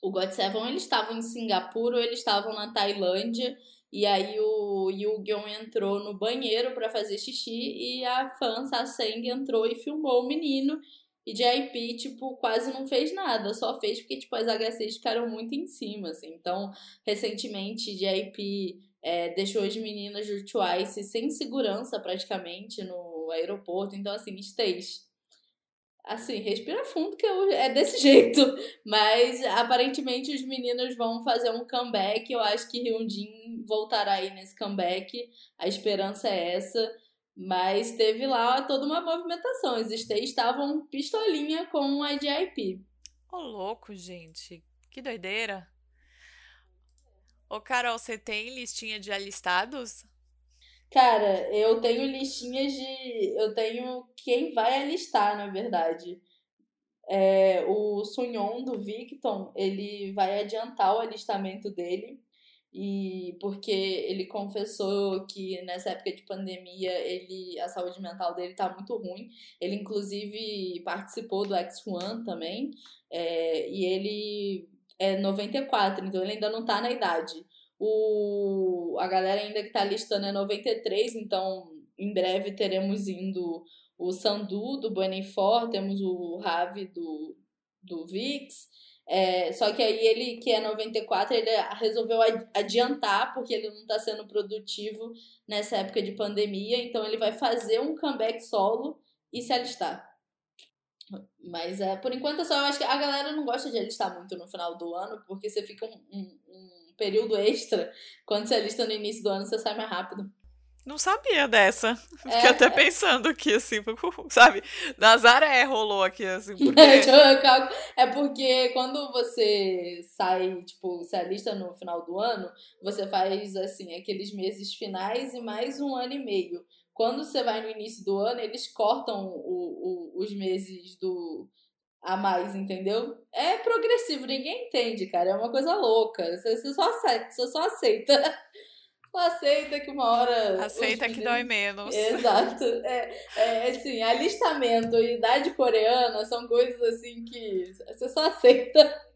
o God Seven, eles estavam em Singapura ou eles estavam na Tailândia. E aí o Yu-Gyeon entrou no banheiro para fazer xixi e a fã Saseng entrou e filmou o menino. E JYP, tipo, quase não fez nada, só fez porque, tipo, as HCs ficaram muito em cima, assim. Então, recentemente, JYP é, deixou as meninas do Twice sem segurança praticamente no aeroporto. Então, assim, stays. Assim, respira fundo que eu, é desse jeito. Mas aparentemente os meninos vão fazer um comeback. Eu acho que Hyunjin voltará aí nesse comeback. A esperança é essa. Mas teve lá toda uma movimentação. Os stays estavam pistolinha com a JIP. Ô, louco, gente. Que doideira. Ô, Carol, você tem listinha de alistados? Cara, eu tenho listinhas de. Eu tenho quem vai alistar, na verdade. É, o Sunyon do Victon, ele vai adiantar o alistamento dele. E porque ele confessou que nessa época de pandemia ele a saúde mental dele tá muito ruim. Ele inclusive participou do X1 também. É, e ele é 94, então ele ainda não tá na idade. O, a galera ainda que tá listando é 93, então em breve teremos indo o Sandu do Buenafor, temos o Ravi do, do Vix, É, só que aí ele, que é 94, ele resolveu adiantar, porque ele não está sendo produtivo nessa época de pandemia, então ele vai fazer um comeback solo e se alistar. Mas é, por enquanto só eu acho que a galera não gosta de alistar muito no final do ano, porque você fica um, um, um período extra. Quando você alista no início do ano, você sai mais rápido. Não sabia dessa. É, Fiquei até é. pensando aqui, assim, sabe? Nazaré rolou aqui, assim. Porque... é porque quando você sai, tipo, se alista no final do ano, você faz, assim, aqueles meses finais e mais um ano e meio. Quando você vai no início do ano, eles cortam o, o, os meses do a mais, entendeu? É progressivo, ninguém entende, cara. É uma coisa louca. Você, você só aceita, você só aceita. aceita que uma hora. Aceita que dói menos. Exato. É, é assim, alistamento e idade coreana são coisas assim que você só aceita.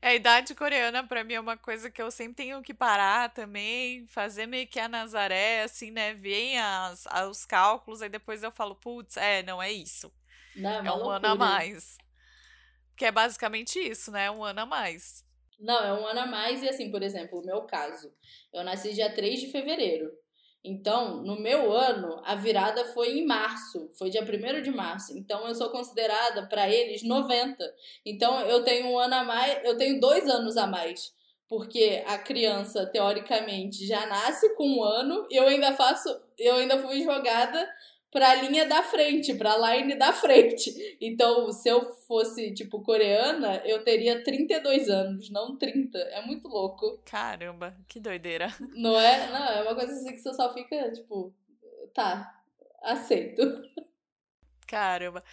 A idade coreana, para mim, é uma coisa que eu sempre tenho que parar também, fazer meio que a Nazaré, assim, né? Vem as, os cálculos, aí depois eu falo, putz, é, não é isso. Não, é, é um loucura. ano a mais. Que é basicamente isso, né? Um ano a mais. Não, é um ano a mais e assim, por exemplo, o meu caso. Eu nasci dia 3 de fevereiro. Então, no meu ano, a virada foi em março, foi dia 1 de março. Então, eu sou considerada para eles 90. Então, eu tenho um ano a mais, eu tenho dois anos a mais. Porque a criança, teoricamente, já nasce com um ano, e eu ainda faço, eu ainda fui jogada para a linha da frente, para a line da frente. Então, se eu fosse, tipo, coreana, eu teria 32 anos, não 30. É muito louco. Caramba, que doideira. Não é? Não, é uma coisa assim que você só fica, tipo, tá, aceito. Caramba.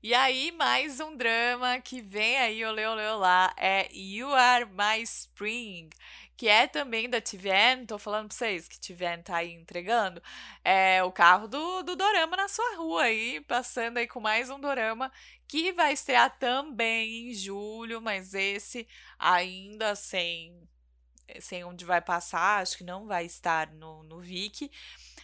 E aí, mais um drama que vem aí, olê, olê, olá, é You Are My Spring, que é também da TVN, tô falando pra vocês que TVN tá aí entregando, é o carro do, do Dorama na sua rua aí, passando aí com mais um Dorama, que vai estrear também em julho, mas esse ainda sem sem onde vai passar, acho que não vai estar no, no Viki,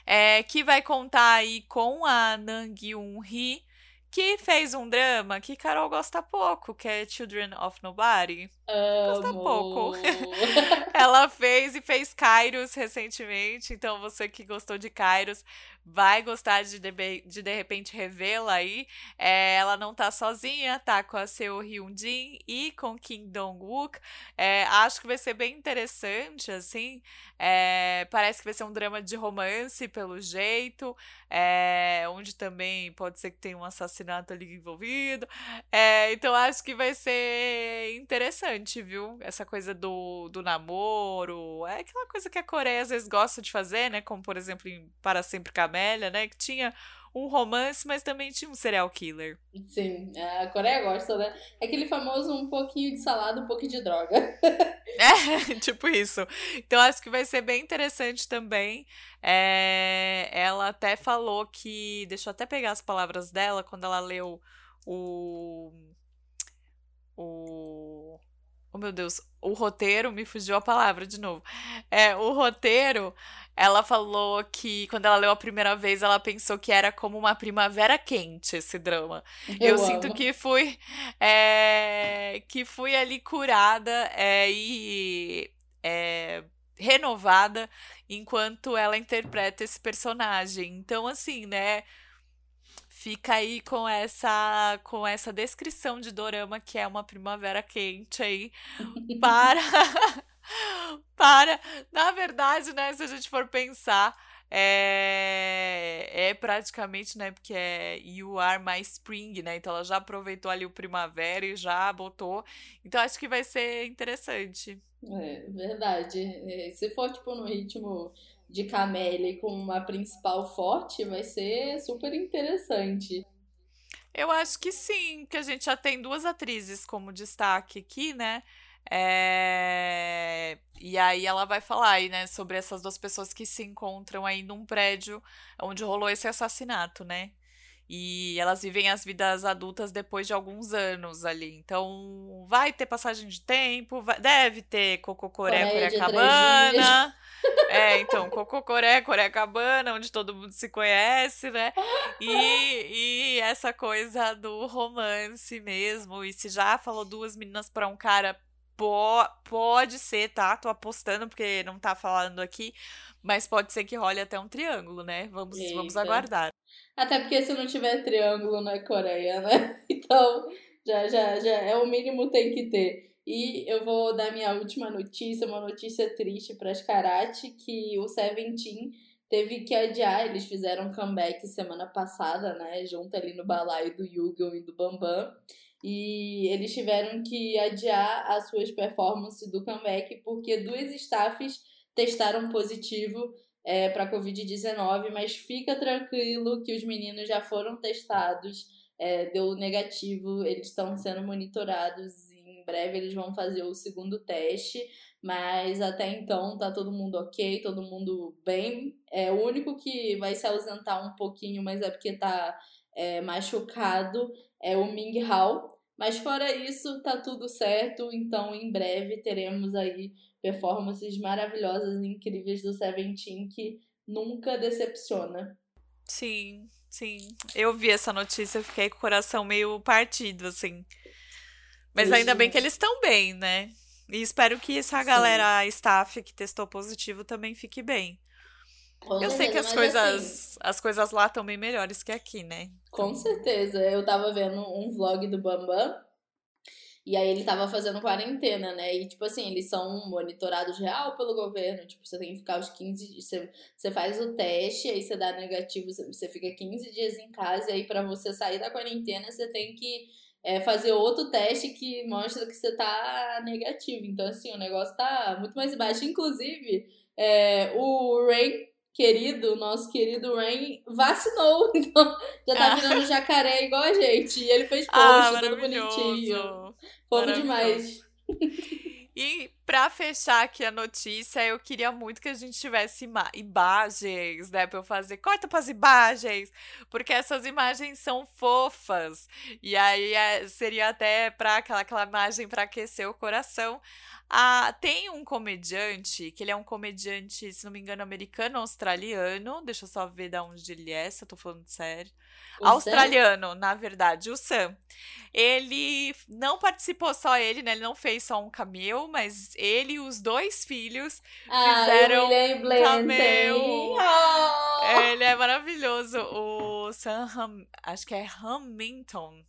é, que vai contar aí com a Nang Yoon-hee, que fez um drama que Carol gosta pouco, que é Children of Nobody. Amo. Pouco. Ela fez e fez Kairos recentemente, então você que gostou de Kairos vai gostar de de, de, de repente revê-la aí. É, ela não tá sozinha, tá com a Seo Hyun Jin e com Kim Dong Wook. É, acho que vai ser bem interessante, assim. É, parece que vai ser um drama de romance, pelo jeito, é, onde também pode ser que tenha um assassinato ali envolvido. É, então acho que vai ser interessante, viu? Essa coisa do, do namoro. É aquela coisa que a Coreia às vezes gosta de fazer, né? Como, por exemplo, em Para Sempre Camélia, né? Que tinha um romance, mas também tinha um serial killer. Sim, a Coreia gosta, né? É aquele famoso um pouquinho de salada, um pouquinho de droga. é, tipo isso. Então acho que vai ser bem interessante também. É, ela até falou que. Deixa eu até pegar as palavras dela quando ela leu o. O. Oh, meu Deus, o roteiro, me fugiu a palavra de novo. É, o roteiro, ela falou que quando ela leu a primeira vez, ela pensou que era como uma primavera quente esse drama. Eu, Eu sinto que fui é, que fui ali curada é, e é, renovada enquanto ela interpreta esse personagem. Então, assim, né? Fica aí com essa com essa descrição de dorama que é uma primavera quente aí para para, na verdade, né, se a gente for pensar, é, é praticamente, né, porque é You Are My Spring, né, então ela já aproveitou ali o primavera e já botou, então acho que vai ser interessante. É, verdade. É, se for, tipo, no ritmo de Camélia com uma principal forte, vai ser super interessante. Eu acho que sim, que a gente já tem duas atrizes como destaque aqui, né? É... E aí ela vai falar aí, né, sobre essas duas pessoas que se encontram aí num prédio onde rolou esse assassinato, né? E elas vivem as vidas adultas depois de alguns anos ali. Então, vai ter passagem de tempo, vai, deve ter Cococoré, Corecabana. É, então, Cococoré, Corecabana, onde todo mundo se conhece, né? E, e essa coisa do romance mesmo. E se já falou duas meninas para um cara, po pode ser, tá? Tô apostando, porque não tá falando aqui. Mas pode ser que role até um triângulo, né? Vamos, vamos aguardar. Até porque se não tiver triângulo na Coreia, né? Então, já, já, já é o mínimo tem que ter. E eu vou dar minha última notícia, uma notícia triste para as Karate, que o Seventeen teve que adiar, eles fizeram um comeback semana passada, né, junto ali no balaio do Yugo e do Bambam, e eles tiveram que adiar as suas performances do comeback porque duas staffs testaram positivo é, para Covid-19, mas fica tranquilo que os meninos já foram testados, é, deu negativo, eles estão sendo monitorados e em breve eles vão fazer o segundo teste, mas até então tá todo mundo ok, todo mundo bem. É o único que vai se ausentar um pouquinho, mas é porque tá é, machucado, é o Ming Hao. Mas fora isso, tá tudo certo, então em breve teremos aí performances maravilhosas e incríveis do Seventeen que nunca decepciona. Sim, sim. Eu vi essa notícia, fiquei com o coração meio partido, assim. Mas ainda bem que eles estão bem, né? E espero que essa galera sim. staff que testou positivo também fique bem. Com eu certeza, sei que as coisas, assim, as coisas lá estão bem melhores que aqui, né? Com certeza. Eu tava vendo um vlog do Bambam e aí ele tava fazendo quarentena, né? E, tipo assim, eles são monitorados real pelo governo. Tipo, você tem que ficar os 15 você, você faz o teste, aí você dá negativo, você fica 15 dias em casa, e aí para você sair da quarentena, você tem que é, fazer outro teste que mostra que você tá negativo. Então, assim, o negócio tá muito mais baixo. Inclusive, é, o Ray querido, nosso querido Rain, vacinou. Então já tá ah. virando jacaré igual a gente. E ele fez ah, post, ah, todo bonitinho. Fofo demais. E para fechar aqui a notícia, eu queria muito que a gente tivesse imagens, né, para eu fazer corta para as imagens, porque essas imagens são fofas. E aí é, seria até para aquela, aquela imagem para aquecer o coração. Ah, tem um comediante, que ele é um comediante, se não me engano, americano-australiano. Deixa eu só ver de onde ele é, se eu tô falando sério. O australiano, Sam? na verdade, o Sam. Ele não participou só ele, né? Ele não fez só um cameo, mas ele e os dois filhos ah, fizeram um cameo. Oh! Ele é maravilhoso. O Sam, Ham, acho que é Hamilton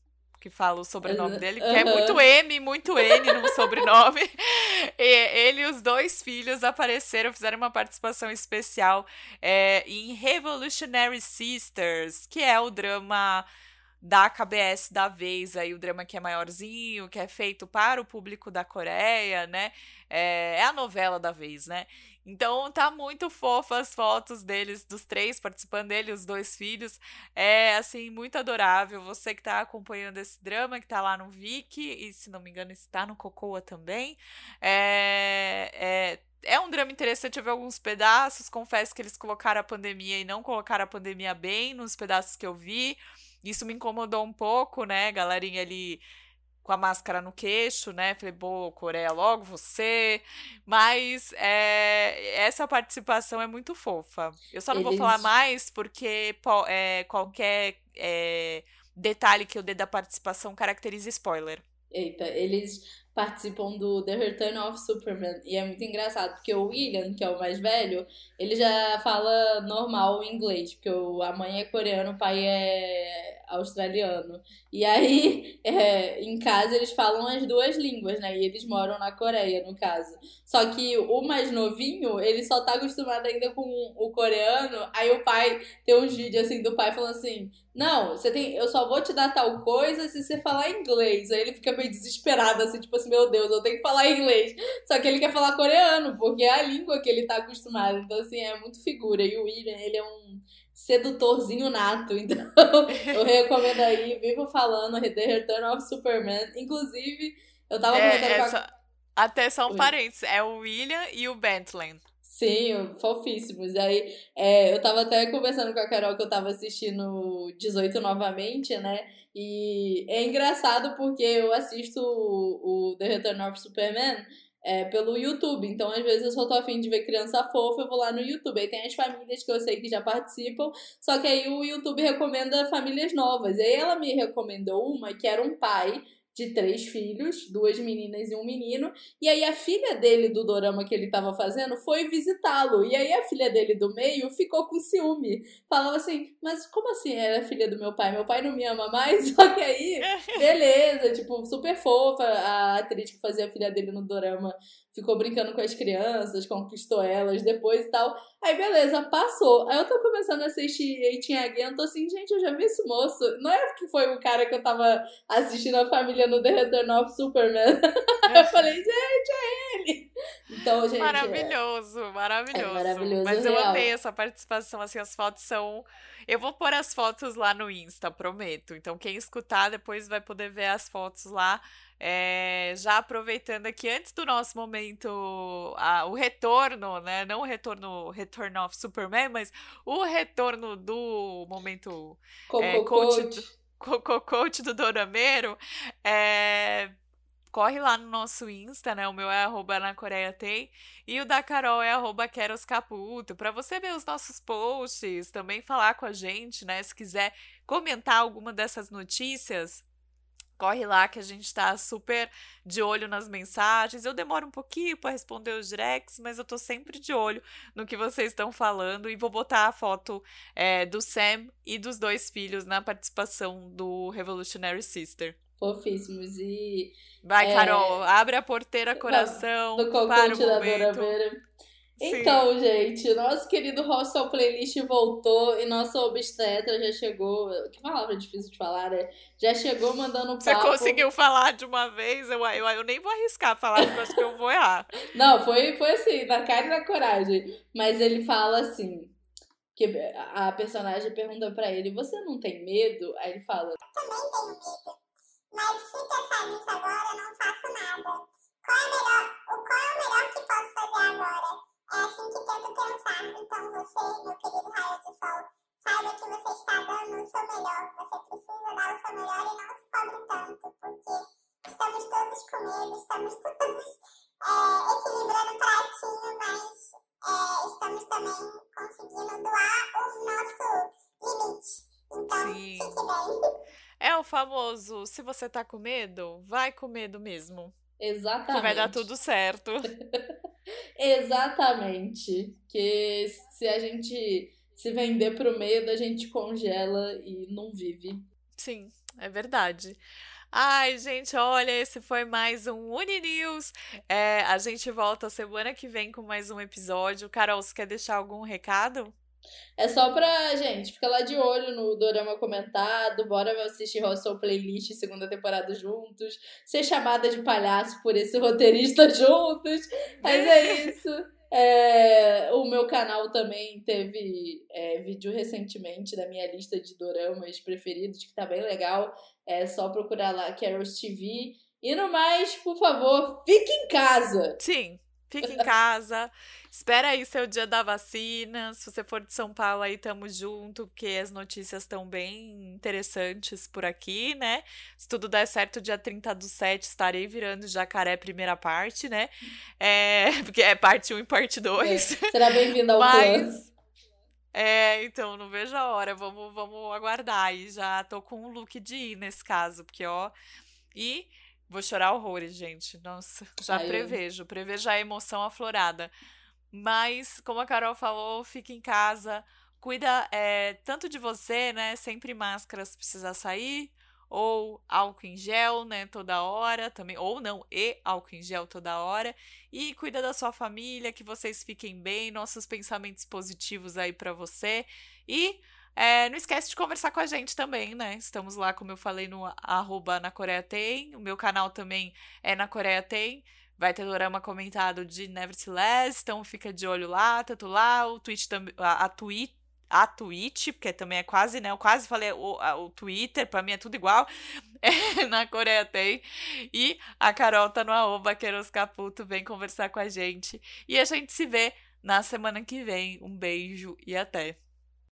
que fala o sobrenome dele, que é muito M, muito N no sobrenome. e ele e os dois filhos apareceram, fizeram uma participação especial é, em Revolutionary Sisters, que é o drama da KBS da vez, aí o drama que é maiorzinho, que é feito para o público da Coreia, né? É, é a novela da vez, né? Então tá muito fofa as fotos deles, dos três participando dele, os dois filhos. É assim, muito adorável. Você que tá acompanhando esse drama, que tá lá no Viki, e se não me engano, está no Cocoa também. É, é, é um drama interessante, eu vi alguns pedaços. Confesso que eles colocaram a pandemia e não colocaram a pandemia bem nos pedaços que eu vi. Isso me incomodou um pouco, né? Galerinha ali com a máscara no queixo, né? Falei, boa, Coreia, logo você. Mas é, essa participação é muito fofa. Eu só não Eles... vou falar mais porque é, qualquer é, detalhe que eu dê da participação caracteriza spoiler. Eita, eles participam do The Return of Superman. E é muito engraçado, porque o William, que é o mais velho, ele já fala normal inglês, porque a mãe é coreana, o pai é australiano. E aí, é, em casa, eles falam as duas línguas, né? E eles moram na Coreia, no caso. Só que o mais novinho, ele só tá acostumado ainda com o coreano. Aí o pai tem uns vídeos assim do pai falando assim: Não, você tem. Eu só vou te dar tal coisa se você falar inglês. Aí ele fica meio desesperado, assim, tipo assim, meu Deus, eu tenho que falar inglês. Só que ele quer falar coreano, porque é a língua que ele tá acostumado. Então, assim, é muito figura. E o William, ele é um sedutorzinho nato. Então, eu recomendo aí, vivo falando, The Return of Superman. Inclusive, eu tava é, comentando é, com a... Até só um Oi. parênteses, é o William e o Bentley. Sim, fofíssimos. E aí, é, eu tava até conversando com a Carol que eu tava assistindo 18 novamente, né? E é engraçado porque eu assisto o, The Return of Superman é, pelo YouTube. Então, às vezes, eu só tô afim de ver criança fofa, eu vou lá no YouTube. Aí tem as famílias que eu sei que já participam, só que aí o YouTube recomenda famílias novas. E aí ela me recomendou uma que era um pai de três filhos, duas meninas e um menino. E aí a filha dele do dorama que ele tava fazendo foi visitá-lo. E aí a filha dele do meio ficou com ciúme. Falava assim: "Mas como assim ela é filha do meu pai? Meu pai não me ama mais?" Só que aí, beleza, tipo, super fofa a atriz que fazia a filha dele no dorama ficou brincando com as crianças, conquistou elas depois e tal. Aí beleza, passou. Aí eu tô começando a assistir Eighteen Again, eu tô assim, gente, eu já vi esse moço. Não é que foi o cara que eu tava assistindo a família no The Return of Superman. eu falei, gente, é ele. Então, gente. Maravilhoso, é, maravilhoso. É maravilhoso. Mas real. eu amei essa participação, assim, as fotos são. Eu vou pôr as fotos lá no Insta, prometo. Então, quem escutar depois vai poder ver as fotos lá. É, já aproveitando aqui, antes do nosso momento, a, o retorno, né? Não o retorno, Return of Superman, mas o retorno do momento Coco é, coach, Coco Coach do Dorameiro. É, corre lá no nosso Insta, né? O meu é arroba na Coreia tem. E o da Carol é arroba Caputo. Pra você ver os nossos posts, também falar com a gente, né? Se quiser comentar alguma dessas notícias, corre lá que a gente tá super de olho nas mensagens. Eu demoro um pouquinho para responder os directs, mas eu tô sempre de olho no que vocês estão falando e vou botar a foto é, do Sam e dos dois filhos na participação do Revolutionary Sister. Fofíssimos. E. Vai, é... Carol, abre a porteira coração do para o momento. Dora então, gente, nosso querido Hostel Playlist voltou e nossa obstetra já chegou. Que palavra difícil de falar, né? Já chegou mandando papo. Você conseguiu falar de uma vez? Eu, eu, eu nem vou arriscar falar, porque eu acho que eu vou errar. Não, foi, foi assim, na cara e na coragem. Mas ele fala assim: que a personagem pergunta pra ele: Você não tem medo? Aí ele fala: Eu também tenho medo. Mas se pensar nisso agora, eu não faço nada. Qual é, melhor, o, qual é o melhor que posso fazer agora? É assim que tento pensar. Então você, meu querido raio de sol, saiba que você está dando o seu melhor. Você precisa dar o seu melhor e não se cobre tanto, porque estamos todos com medo, estamos todos é, equilibrando o pratinho, mas é, estamos também conseguindo doar o nosso limite. Então, Sim. fique bem. É o famoso, se você tá com medo, vai com medo mesmo. Exatamente. Que vai dar tudo certo. Exatamente. Que se a gente se vender pro medo, a gente congela e não vive. Sim, é verdade. Ai, gente, olha, esse foi mais um Uninews. É, a gente volta semana que vem com mais um episódio. Carol, você quer deixar algum recado? É só pra, gente, fica lá de olho no Dorama comentado, bora assistir Hostel Playlist segunda temporada juntos, ser chamada de palhaço por esse roteirista juntos. Mas é isso. É, o meu canal também teve é, vídeo recentemente da minha lista de doramas preferidos, que tá bem legal. É só procurar lá Carols TV. E no mais, por favor, fique em casa! Sim, fique em casa. Espera aí seu dia da vacina. Se você for de São Paulo aí, tamo junto, porque as notícias estão bem interessantes por aqui, né? Se tudo der certo, dia 30 do 7 estarei virando Jacaré primeira parte, né? É, porque é parte 1 e parte 2. É, será bem-vindo ao Mas... É, então, não vejo a hora. Vamos, vamos aguardar. E já tô com um look de ir nesse caso, porque, ó. E vou chorar horrores, gente. Nossa, já eu- prevejo. Prevejo a emoção aflorada. Mas, como a Carol falou, fique em casa. Cuida é, tanto de você, né? Sempre máscara se precisar sair. Ou álcool em gel, né? Toda hora também. Ou não, e álcool em gel toda hora. E cuida da sua família, que vocês fiquem bem. Nossos pensamentos positivos aí pra você. E é, não esquece de conversar com a gente também, né? Estamos lá, como eu falei, no arroba na Coreia Tem. O meu canal também é na Coreia Tem. Vai ter dorama comentado de Nevertheless, então fica de olho lá, tanto lá, o Twitch também, a, a Twitch, a Twitch, porque também é quase, né? Eu quase falei o, a- o Twitter, pra mim é tudo igual. É, na Coreia tem. E a Carol tá no arroba Queiroz Caputo, vem conversar com a gente. E a gente se vê na semana que vem. Um beijo e até!